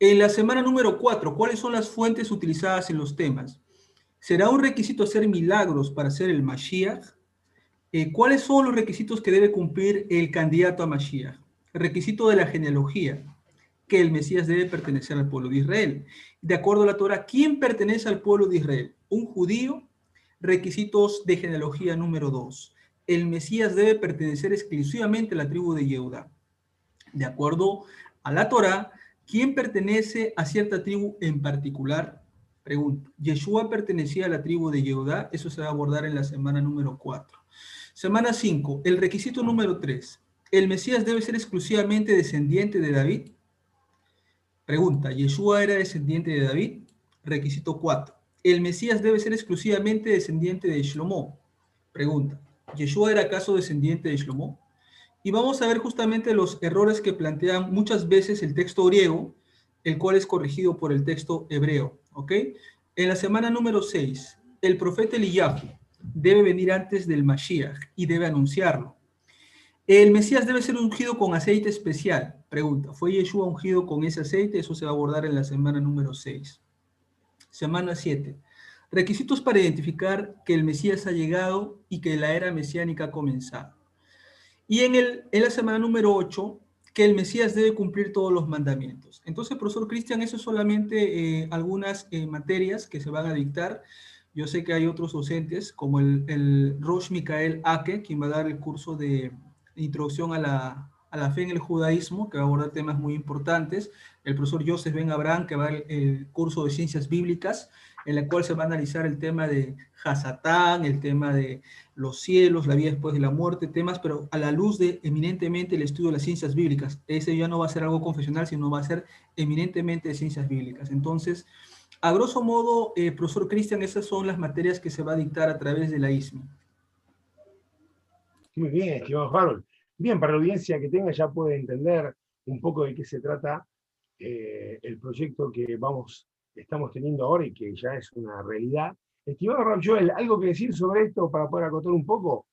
En la semana número 4, ¿cuáles son las fuentes utilizadas en los temas? ¿Será un requisito hacer milagros para ser el Mashiach? Eh, ¿Cuáles son los requisitos que debe cumplir el candidato a Mashiach? Requisito de la genealogía, que el Mesías debe pertenecer al pueblo de Israel. De acuerdo a la Torah, ¿quién pertenece al pueblo de Israel? ¿Un judío? Requisitos de genealogía número 2. El Mesías debe pertenecer exclusivamente a la tribu de Yehuda. De acuerdo a la Torah, ¿quién pertenece a cierta tribu en particular? Pregunta. ¿Yeshua pertenecía a la tribu de Yehuda? Eso se va a abordar en la semana número 4. Semana 5, el requisito número 3. ¿El Mesías debe ser exclusivamente descendiente de David? Pregunta, ¿Yeshua era descendiente de David? Requisito 4. ¿El Mesías debe ser exclusivamente descendiente de Shlomo? Pregunta, ¿Yeshua era acaso descendiente de Shlomo? Y vamos a ver justamente los errores que plantean muchas veces el texto griego, el cual es corregido por el texto hebreo. ¿Ok? En la semana número 6, el profeta Eliyahu, debe venir antes del Mashiach y debe anunciarlo. El Mesías debe ser ungido con aceite especial. Pregunta, ¿fue Yeshua ungido con ese aceite? Eso se va a abordar en la semana número 6. Semana 7. Requisitos para identificar que el Mesías ha llegado y que la era mesiánica ha comenzado. Y en, el, en la semana número 8, que el Mesías debe cumplir todos los mandamientos. Entonces, profesor Cristian, eso es solamente eh, algunas eh, materias que se van a dictar. Yo sé que hay otros docentes, como el, el Rosh Mikael Ake, quien va a dar el curso de introducción a la, a la fe en el judaísmo, que va a abordar temas muy importantes. El profesor Joseph Ben Abraham, que va a dar el curso de ciencias bíblicas, en el cual se va a analizar el tema de Hasatán, el tema de los cielos, la vida después de la muerte, temas, pero a la luz de eminentemente el estudio de las ciencias bíblicas. Ese ya no va a ser algo confesional, sino va a ser eminentemente de ciencias bíblicas. Entonces, a grosso modo, eh, profesor Cristian, esas son las materias que se va a dictar a través de la ISMI. Muy bien, estimado Harold. Bien, para la audiencia que tenga ya puede entender un poco de qué se trata eh, el proyecto que vamos, estamos teniendo ahora y que ya es una realidad. Estimado Rob Joel, ¿algo que decir sobre esto para poder acotar un poco?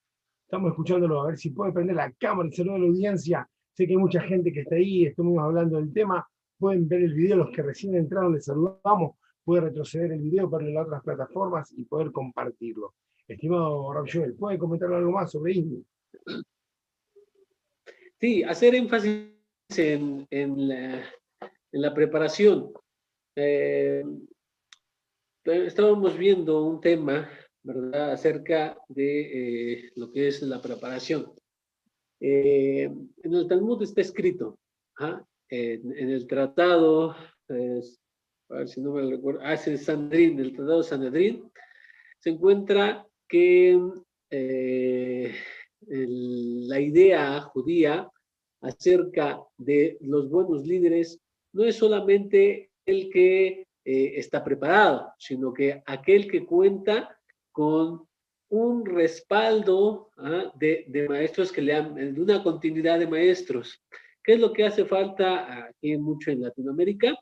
Estamos escuchándolo, a ver si puede prender la cámara y saludar a la audiencia. Sé que hay mucha gente que está ahí, estamos hablando del tema. Pueden ver el video, los que recién entraron, les saludamos puede retroceder el video para en las otras plataformas y poder compartirlo. Estimado Rob Joel, ¿puede comentar algo más sobre ISMI? Sí, hacer énfasis en, la, preparación. Eh, estábamos viendo un tema, acerca de eh, lo que es la preparación. Eh, en el Talmud está escrito, en, el tratado, a ver si no me recuerdo, ah, es el Tratado de Sanedrín, se encuentra que eh, la idea judía acerca de los buenos líderes no es solamente el que eh, está preparado, sino que aquel que cuenta con un respaldo ¿ah? de, de, maestros que le han, de una continuidad de maestros. ¿Qué es lo que hace falta aquí mucho en Latinoamérica?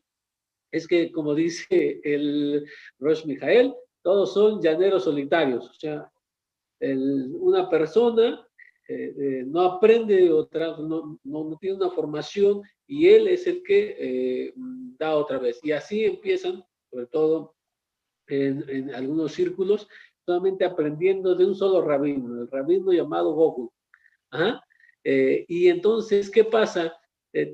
es que, como dice el Rosh Mijael, todos son llaneros solitarios. O sea, una persona eh, eh, no aprende otra, no, no, tiene una formación y él es el que eh, da otra vez. Y así empiezan, sobre todo en, algunos círculos, solamente aprendiendo de un solo rabino, el rabino llamado Goku. y entonces, ¿qué pasa?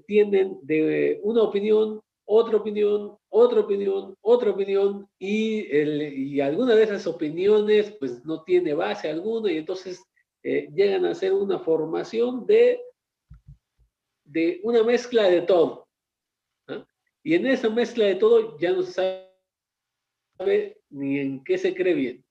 tienen de una opinión otra opinión, otra opinión, otra opinión, y, el, alguna de esas opiniones pues no tiene base alguna, y entonces eh, llegan a ser una formación de, de una mezcla de todo. Y en esa mezcla de todo ya no se sabe ni en qué se cree bien.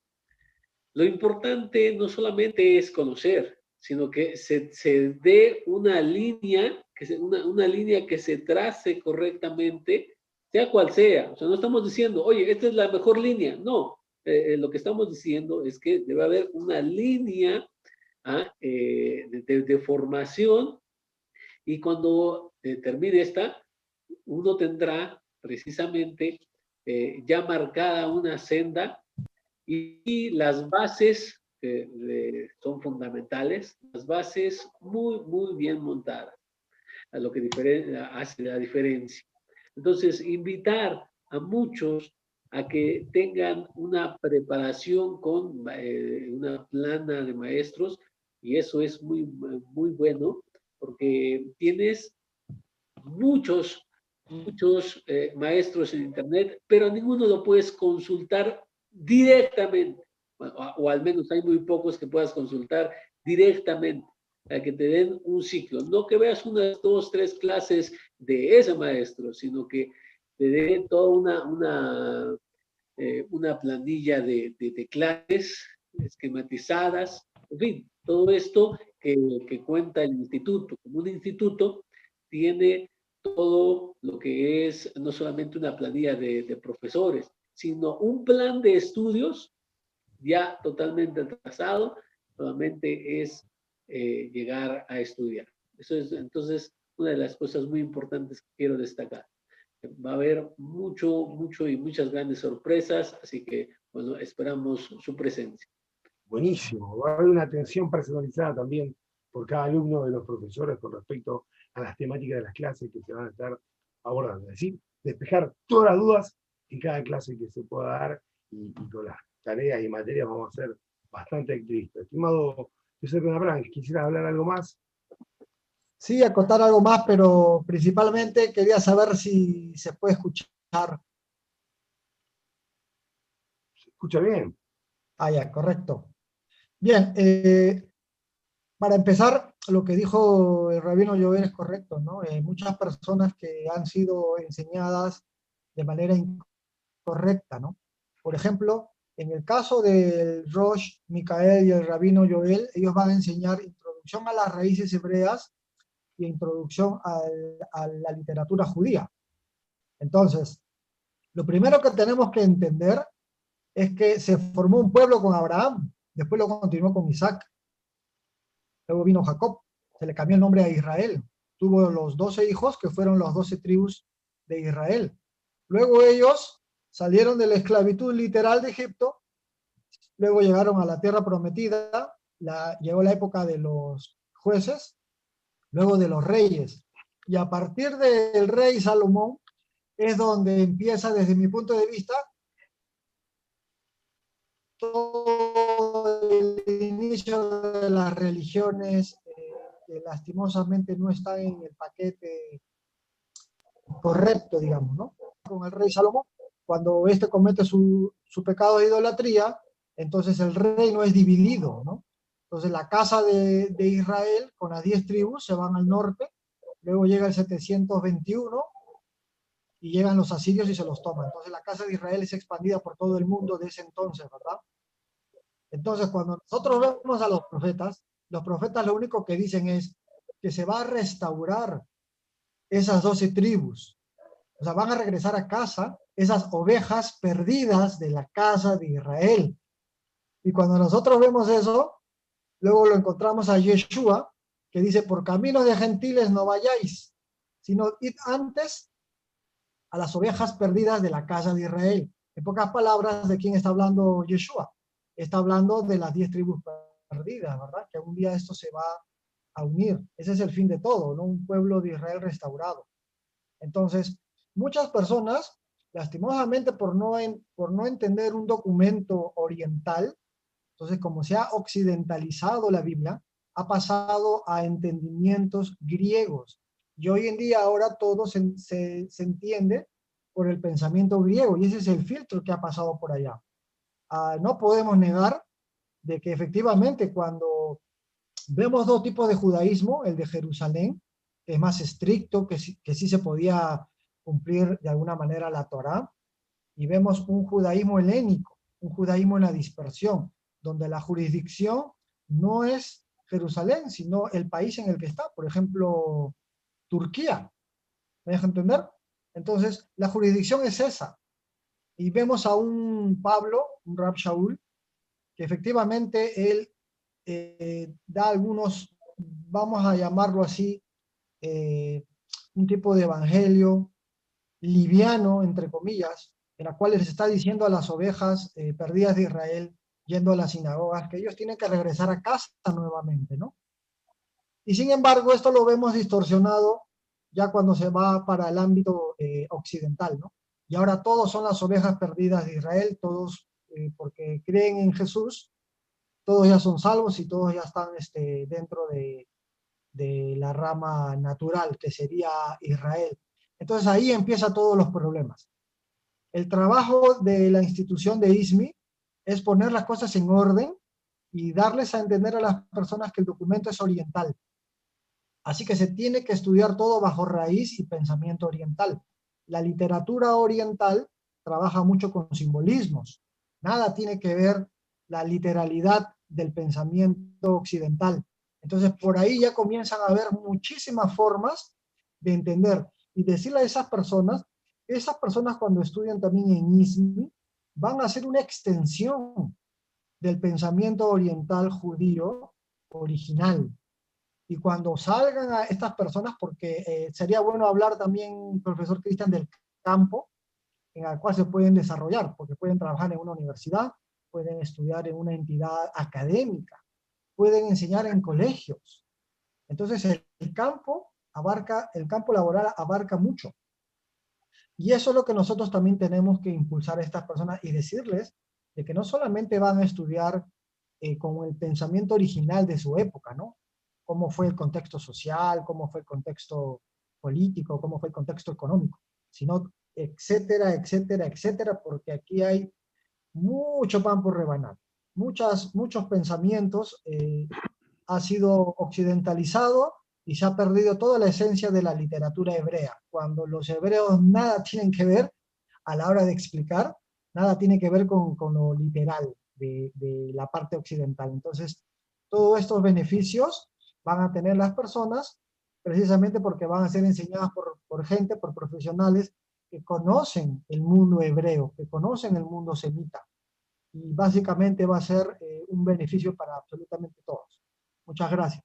Lo importante no solamente es conocer, sino que se, se dé una línea que una, una línea que se trace correctamente, sea cual sea. O sea, no estamos diciendo, oye, esta es la mejor línea. No, eh, eh, lo que estamos diciendo es que debe haber una línea ¿ah? eh, de, formación y cuando termine esta, uno tendrá precisamente eh, ya marcada una senda y, las bases son fundamentales, las bases muy, muy bien montadas, a lo que hace la diferencia. Entonces, invitar a muchos a que tengan una preparación con eh, una plana de maestros y eso es muy, muy bueno porque tienes muchos, muchos eh, maestros en Internet, pero ninguno lo puedes consultar directamente, o, al menos hay muy pocos que puedas consultar directamente, para que te den un ciclo. No que veas unas dos, tres clases de ese maestro, sino que te den toda una, una, eh, una planilla de, de, de clases esquematizadas, en fin, todo esto que, que, cuenta el instituto. Como un instituto tiene todo lo que es no solamente una planilla de, de profesores, sino un plan de estudios ya totalmente atrasado, solamente es eh, llegar a estudiar. Eso es entonces una de las cosas muy importantes que quiero destacar. Va a haber mucho, mucho y muchas grandes sorpresas, así que, bueno, esperamos su presencia. Buenísimo, va a haber una atención personalizada también por cada alumno de los profesores con respecto a las temáticas de las clases que se van a estar abordando. Es decir, despejar todas las dudas en cada clase que se pueda dar y, con las tareas y materias vamos a ser bastante activistas. Estimado José Abraham, ¿quisiera hablar algo más? Sí, acotar algo más, pero principalmente quería saber si se puede escuchar. ¿Se escucha bien? Ah, ya, correcto. Bien, eh, para empezar, lo que dijo el rabino Joven es correcto, ¿no? Hay muchas personas que han sido enseñadas de manera incorrecta, ¿no? Por ejemplo, en el caso del Rosh, Micael y el rabino Joel, ellos van a enseñar introducción a las raíces hebreas y introducción a la literatura judía. Entonces, lo primero que tenemos que entender es que se formó un pueblo con Abraham, Después lo continuó con Isaac. Luego vino Jacob. Se le cambió el nombre a Israel. Tuvo los doce hijos que fueron las doce tribus de Israel. Luego ellos salieron de la esclavitud literal de Egipto. Luego llegaron a la tierra prometida. La, llegó la época de los jueces. Luego de los reyes. Y a partir del rey Salomón es donde empieza, desde mi punto de vista, todo el inicio de las religiones eh, que lastimosamente no están en el paquete correcto, digamos, ¿no? Con el rey Salomón, cuando éste comete su, su pecado de idolatría, entonces el reino es dividido, ¿no? Entonces la casa de, de, Israel con las diez tribus se van al norte, luego llega el 721 y llegan los asirios y se los toman. Entonces la casa de Israel es expandida por todo el mundo de ese entonces, ¿verdad? Entonces cuando nosotros vemos a los profetas, los profetas lo único que dicen es que se va a restaurar esas doce tribus. O sea, van a regresar a casa esas ovejas perdidas de la casa de Israel. Y cuando nosotros vemos eso, luego lo encontramos a Yeshua, que dice, por caminos de gentiles no vayáis, sino id antes a las ovejas perdidas de la casa de Israel. En pocas palabras, ¿de quién está hablando Yeshua? Está hablando de las diez tribus perdidas, ¿verdad? Que algún día esto se va a unir. Ese es el fin de todo, ¿no? Un pueblo de Israel restaurado. Entonces, muchas personas, lastimosamente por no, por no entender un documento oriental, entonces como se ha occidentalizado la Biblia, ha pasado a entendimientos griegos. Y hoy en día ahora todo se, se, entiende por el pensamiento griego y ese es el filtro que ha pasado por allá. Ah, no podemos negar de que efectivamente cuando vemos dos tipos de judaísmo, el de Jerusalén, que es más estricto, que, que sí se podía cumplir de alguna manera la Torá, y vemos un judaísmo helénico, un judaísmo en la dispersión, donde la jurisdicción no es Jerusalén, sino el país en el que está. Por ejemplo, Turquía. ¿Me deja entender? Entonces, la jurisdicción es esa. Y vemos a un Pablo, un Rab Shaul, que efectivamente él eh, da algunos, vamos a llamarlo así, eh, un tipo de evangelio, liviano, entre comillas, en la cual les está diciendo a las ovejas eh, perdidas de Israel, yendo a las sinagogas, que ellos tienen que regresar a casa nuevamente, ¿no? Y sin embargo, esto lo vemos distorsionado ya cuando se va para el ámbito occidental, ¿no? Y ahora todos son las ovejas perdidas de Israel, todos eh, porque creen en Jesús, todos ya son salvos y todos ya están este, dentro de, de la rama natural, que sería Israel. Entonces ahí empiezan todos los problemas. El trabajo de la institución de ISMI es poner las cosas en orden y darles a entender a las personas que el documento es oriental. Así que se tiene que estudiar todo bajo raíz y pensamiento oriental. La literatura oriental trabaja mucho con simbolismos. Nada tiene que ver la literalidad del pensamiento occidental. Entonces, por ahí ya comienzan a haber muchísimas formas de entender y decirle a esas personas, esas personas cuando estudian también en ISMI, van a hacer una extensión del pensamiento oriental judío original. Y cuando salgan a estas personas, porque eh, sería bueno hablar también, profesor Cristian, del campo en el cual se pueden desarrollar, porque pueden trabajar en una universidad, pueden estudiar en una entidad académica, pueden enseñar en colegios. Entonces el, campo abarca, el campo laboral abarca mucho. Y eso es lo que nosotros también tenemos que impulsar a estas personas y decirles de que no solamente van a estudiar eh, con el pensamiento original de su época, ¿no? cómo fue el contexto social, cómo fue el contexto político, cómo fue el contexto económico, sino etcétera, etcétera, etcétera, porque aquí hay mucho pan por rebanar, muchas, muchos pensamientos, eh, ha sido occidentalizado y se ha perdido toda la esencia de la literatura hebrea, cuando los hebreos nada tienen que ver a la hora de explicar, nada tiene que ver con, con lo literal de, de la parte occidental. Entonces, todos estos beneficios van a tener las personas precisamente porque van a ser enseñadas por, por gente, por profesionales que conocen el mundo hebreo, que conocen el mundo semita. Y básicamente va a ser eh, un beneficio para absolutamente todos. Muchas gracias.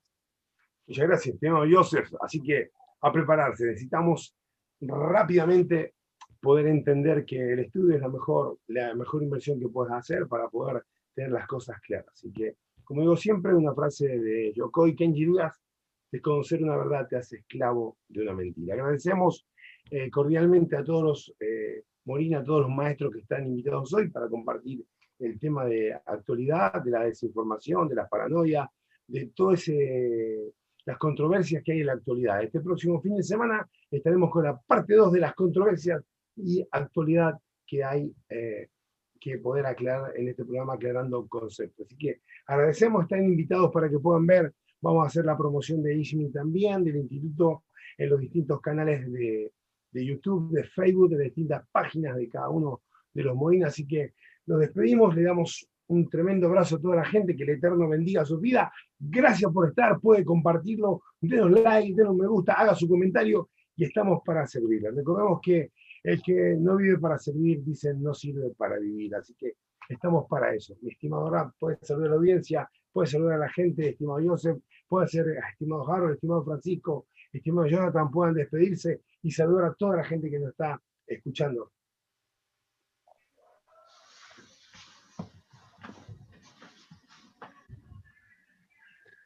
Muchas gracias, estimado Joseph. Así que a prepararse. Necesitamos rápidamente poder entender que el estudio es la mejor, la mejor inversión que puedes hacer para poder tener las cosas claras. Así que como digo siempre, una frase de Yokoi Kenji Dudas, desconocer una verdad te hace esclavo de una mentira. Agradecemos eh, cordialmente a todos los, eh, a todos los maestros que están invitados hoy para compartir el tema de actualidad, de la desinformación, de la paranoia, de todas las controversias que hay en la actualidad. Este próximo fin de semana estaremos con la parte 2 de las controversias y actualidad que hay eh, que poder aclarar en este programa aclarando conceptos. Así que agradecemos, están invitados para que puedan ver, vamos a hacer la promoción de ISMI también, del instituto, en los distintos canales de, de YouTube, de Facebook, de distintas páginas de cada uno de los Molinas, así que nos despedimos, le damos un tremendo abrazo a toda la gente, que el Eterno bendiga su vida. Gracias por estar, puede compartirlo, denos like, denos me gusta, haga su comentario y estamos para servirle. Recordemos que el que no vive para servir, dicen, no sirve para vivir. Así que estamos para eso. Mi estimado Rap, puede saludar a la audiencia, puede saludar a la gente, estimado Joseph, puede ser estimado Harold, estimado Francisco, estimado Jonathan, puedan despedirse y saludar a toda la gente que nos está escuchando.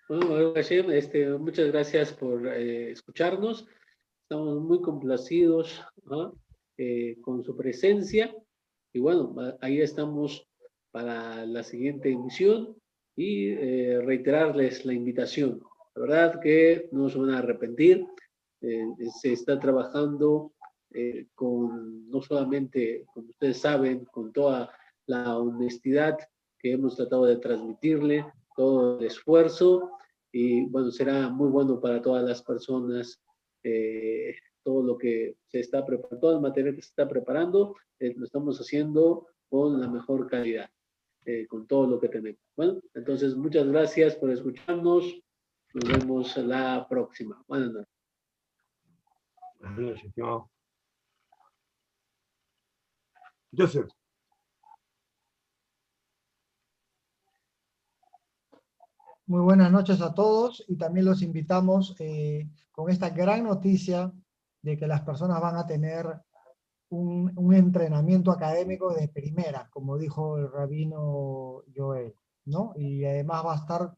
Bueno, este, muchas gracias por eh, escucharnos. Estamos muy complacidos eh, con su presencia. Y bueno, ahí estamos para la siguiente emisión y eh, reiterarles la invitación. La verdad que no se van a arrepentir. Eh, se está trabajando con, no solamente, como ustedes saben, con toda la honestidad que hemos tratado de transmitirle, todo el esfuerzo y bueno, será muy bueno para todas las personas todo lo que se está preparando, todo el material que se está preparando, eh, lo estamos haciendo con la mejor calidad, eh, con todo lo que tenemos. Bueno, entonces muchas gracias por escucharnos. Nos vemos la próxima. Buenas noches. Joseph. Muy buenas noches a todos y también los invitamos eh, con esta gran noticia de que las personas van a tener un, un entrenamiento académico de primera, como dijo el rabino Joel, ¿no? Y además va a estar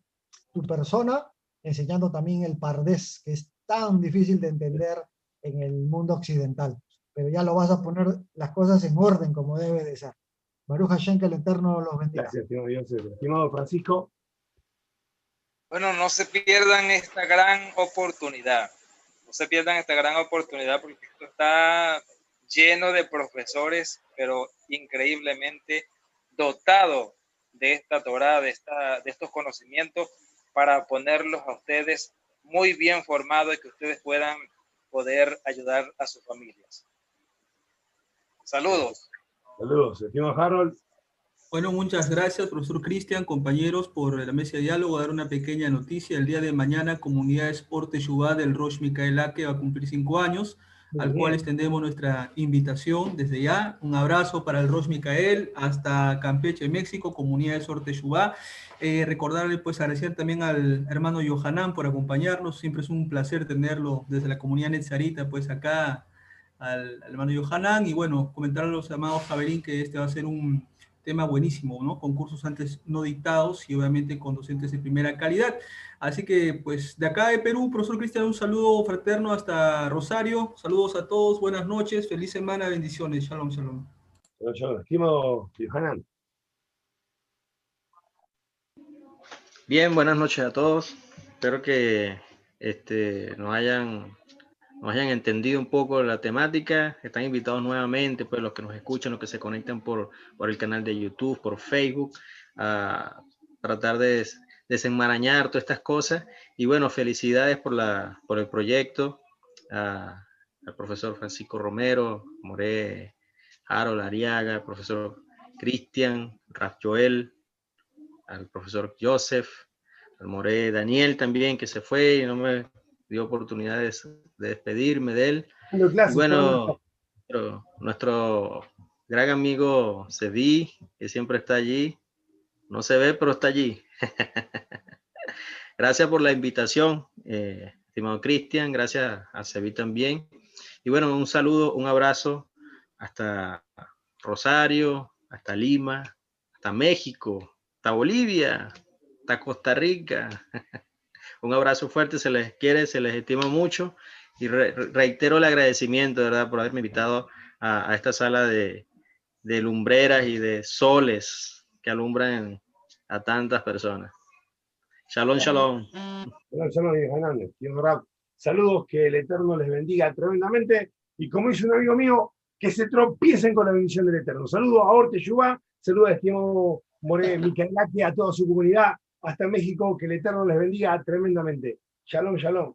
tu persona enseñando también el pardés, que es tan difícil de entender en el mundo occidental. Pero ya lo vas a poner las cosas en orden como debe de ser. Baruch Hashem, que el Eterno los bendiga. Gracias, estimado Dios. Estimado Francisco, Bueno, no se pierdan esta gran oportunidad. No se pierdan esta gran oportunidad porque esto está lleno de profesores, pero increíblemente dotado de esta Torah, de, esta, de estos conocimientos para ponerlos a ustedes muy bien formados y que ustedes puedan poder ayudar a sus familias. Saludos. saludos. Estimado Harold, Bueno, muchas gracias, profesor Cristian, compañeros, por la mesa de diálogo. Dar una pequeña noticia. El día de mañana, Comunidad Sport Teshuvah del Rosh Micael Aque va a cumplir cinco años, Muy al bien. cual extendemos nuestra invitación desde ya. Un abrazo para el Rosh Micael hasta Campeche, México, Comunidad Sport Teshuvah. Eh, recordarle, pues, agradecer también al hermano Yohanan por acompañarnos. Siempre es un placer tenerlo desde la comunidad Netzarita, pues, acá al, al hermano Yohanan. Y bueno, comentar a los amados Javelín que este va a ser un tema buenísimo, ¿no? Con cursos antes no dictados y obviamente con docentes de primera calidad. Así que, pues, de acá de Perú, profesor Cristian, un saludo fraterno hasta Rosario. Saludos a todos, buenas noches, feliz semana, bendiciones. Shalom, shalom. Shalom, shalom. estimado Yohanan, Bien, buenas noches a todos. Espero que este, nos, hayan, nos hayan entendido un poco la temática. Están invitados nuevamente, pues los que nos escuchan, los que se conectan por, por el canal de YouTube, por Facebook, a tratar de des- desenmarañar todas estas cosas. Y bueno, felicidades por, la, por el proyecto. al profesor Francisco Romero, More, Harold Ariaga, profesor Cristian, Raf Joel, al profesor Joseph, al More Daniel también, que se fue y no me dio oportunidad de, de despedirme de él. Bueno, nuestro, nuestro gran amigo Cedi, que siempre está allí, no se ve, pero está allí. gracias por la invitación, eh, estimado Cristian, gracias a Cebi también. Y bueno, un saludo, un abrazo hasta Rosario, hasta Lima, hasta México, hasta Bolivia, hasta Costa Rica. un abrazo fuerte, se les quiere, se les estima mucho y re- reitero el agradecimiento, de ¿verdad?, por haberme invitado a, a esta sala de, de lumbreras y de soles que alumbran a tantas personas. Shalom, shalom. Shalom, shalom, Rab. Saludos, que el Eterno les bendiga tremendamente. Y como dice un amigo mío, que se tropiecen con la bendición del Eterno. Saludos a Orte Yuba, saludos a estimado More Micaelaki, a toda su comunidad, hasta México, que el Eterno les bendiga tremendamente. Shalom, shalom.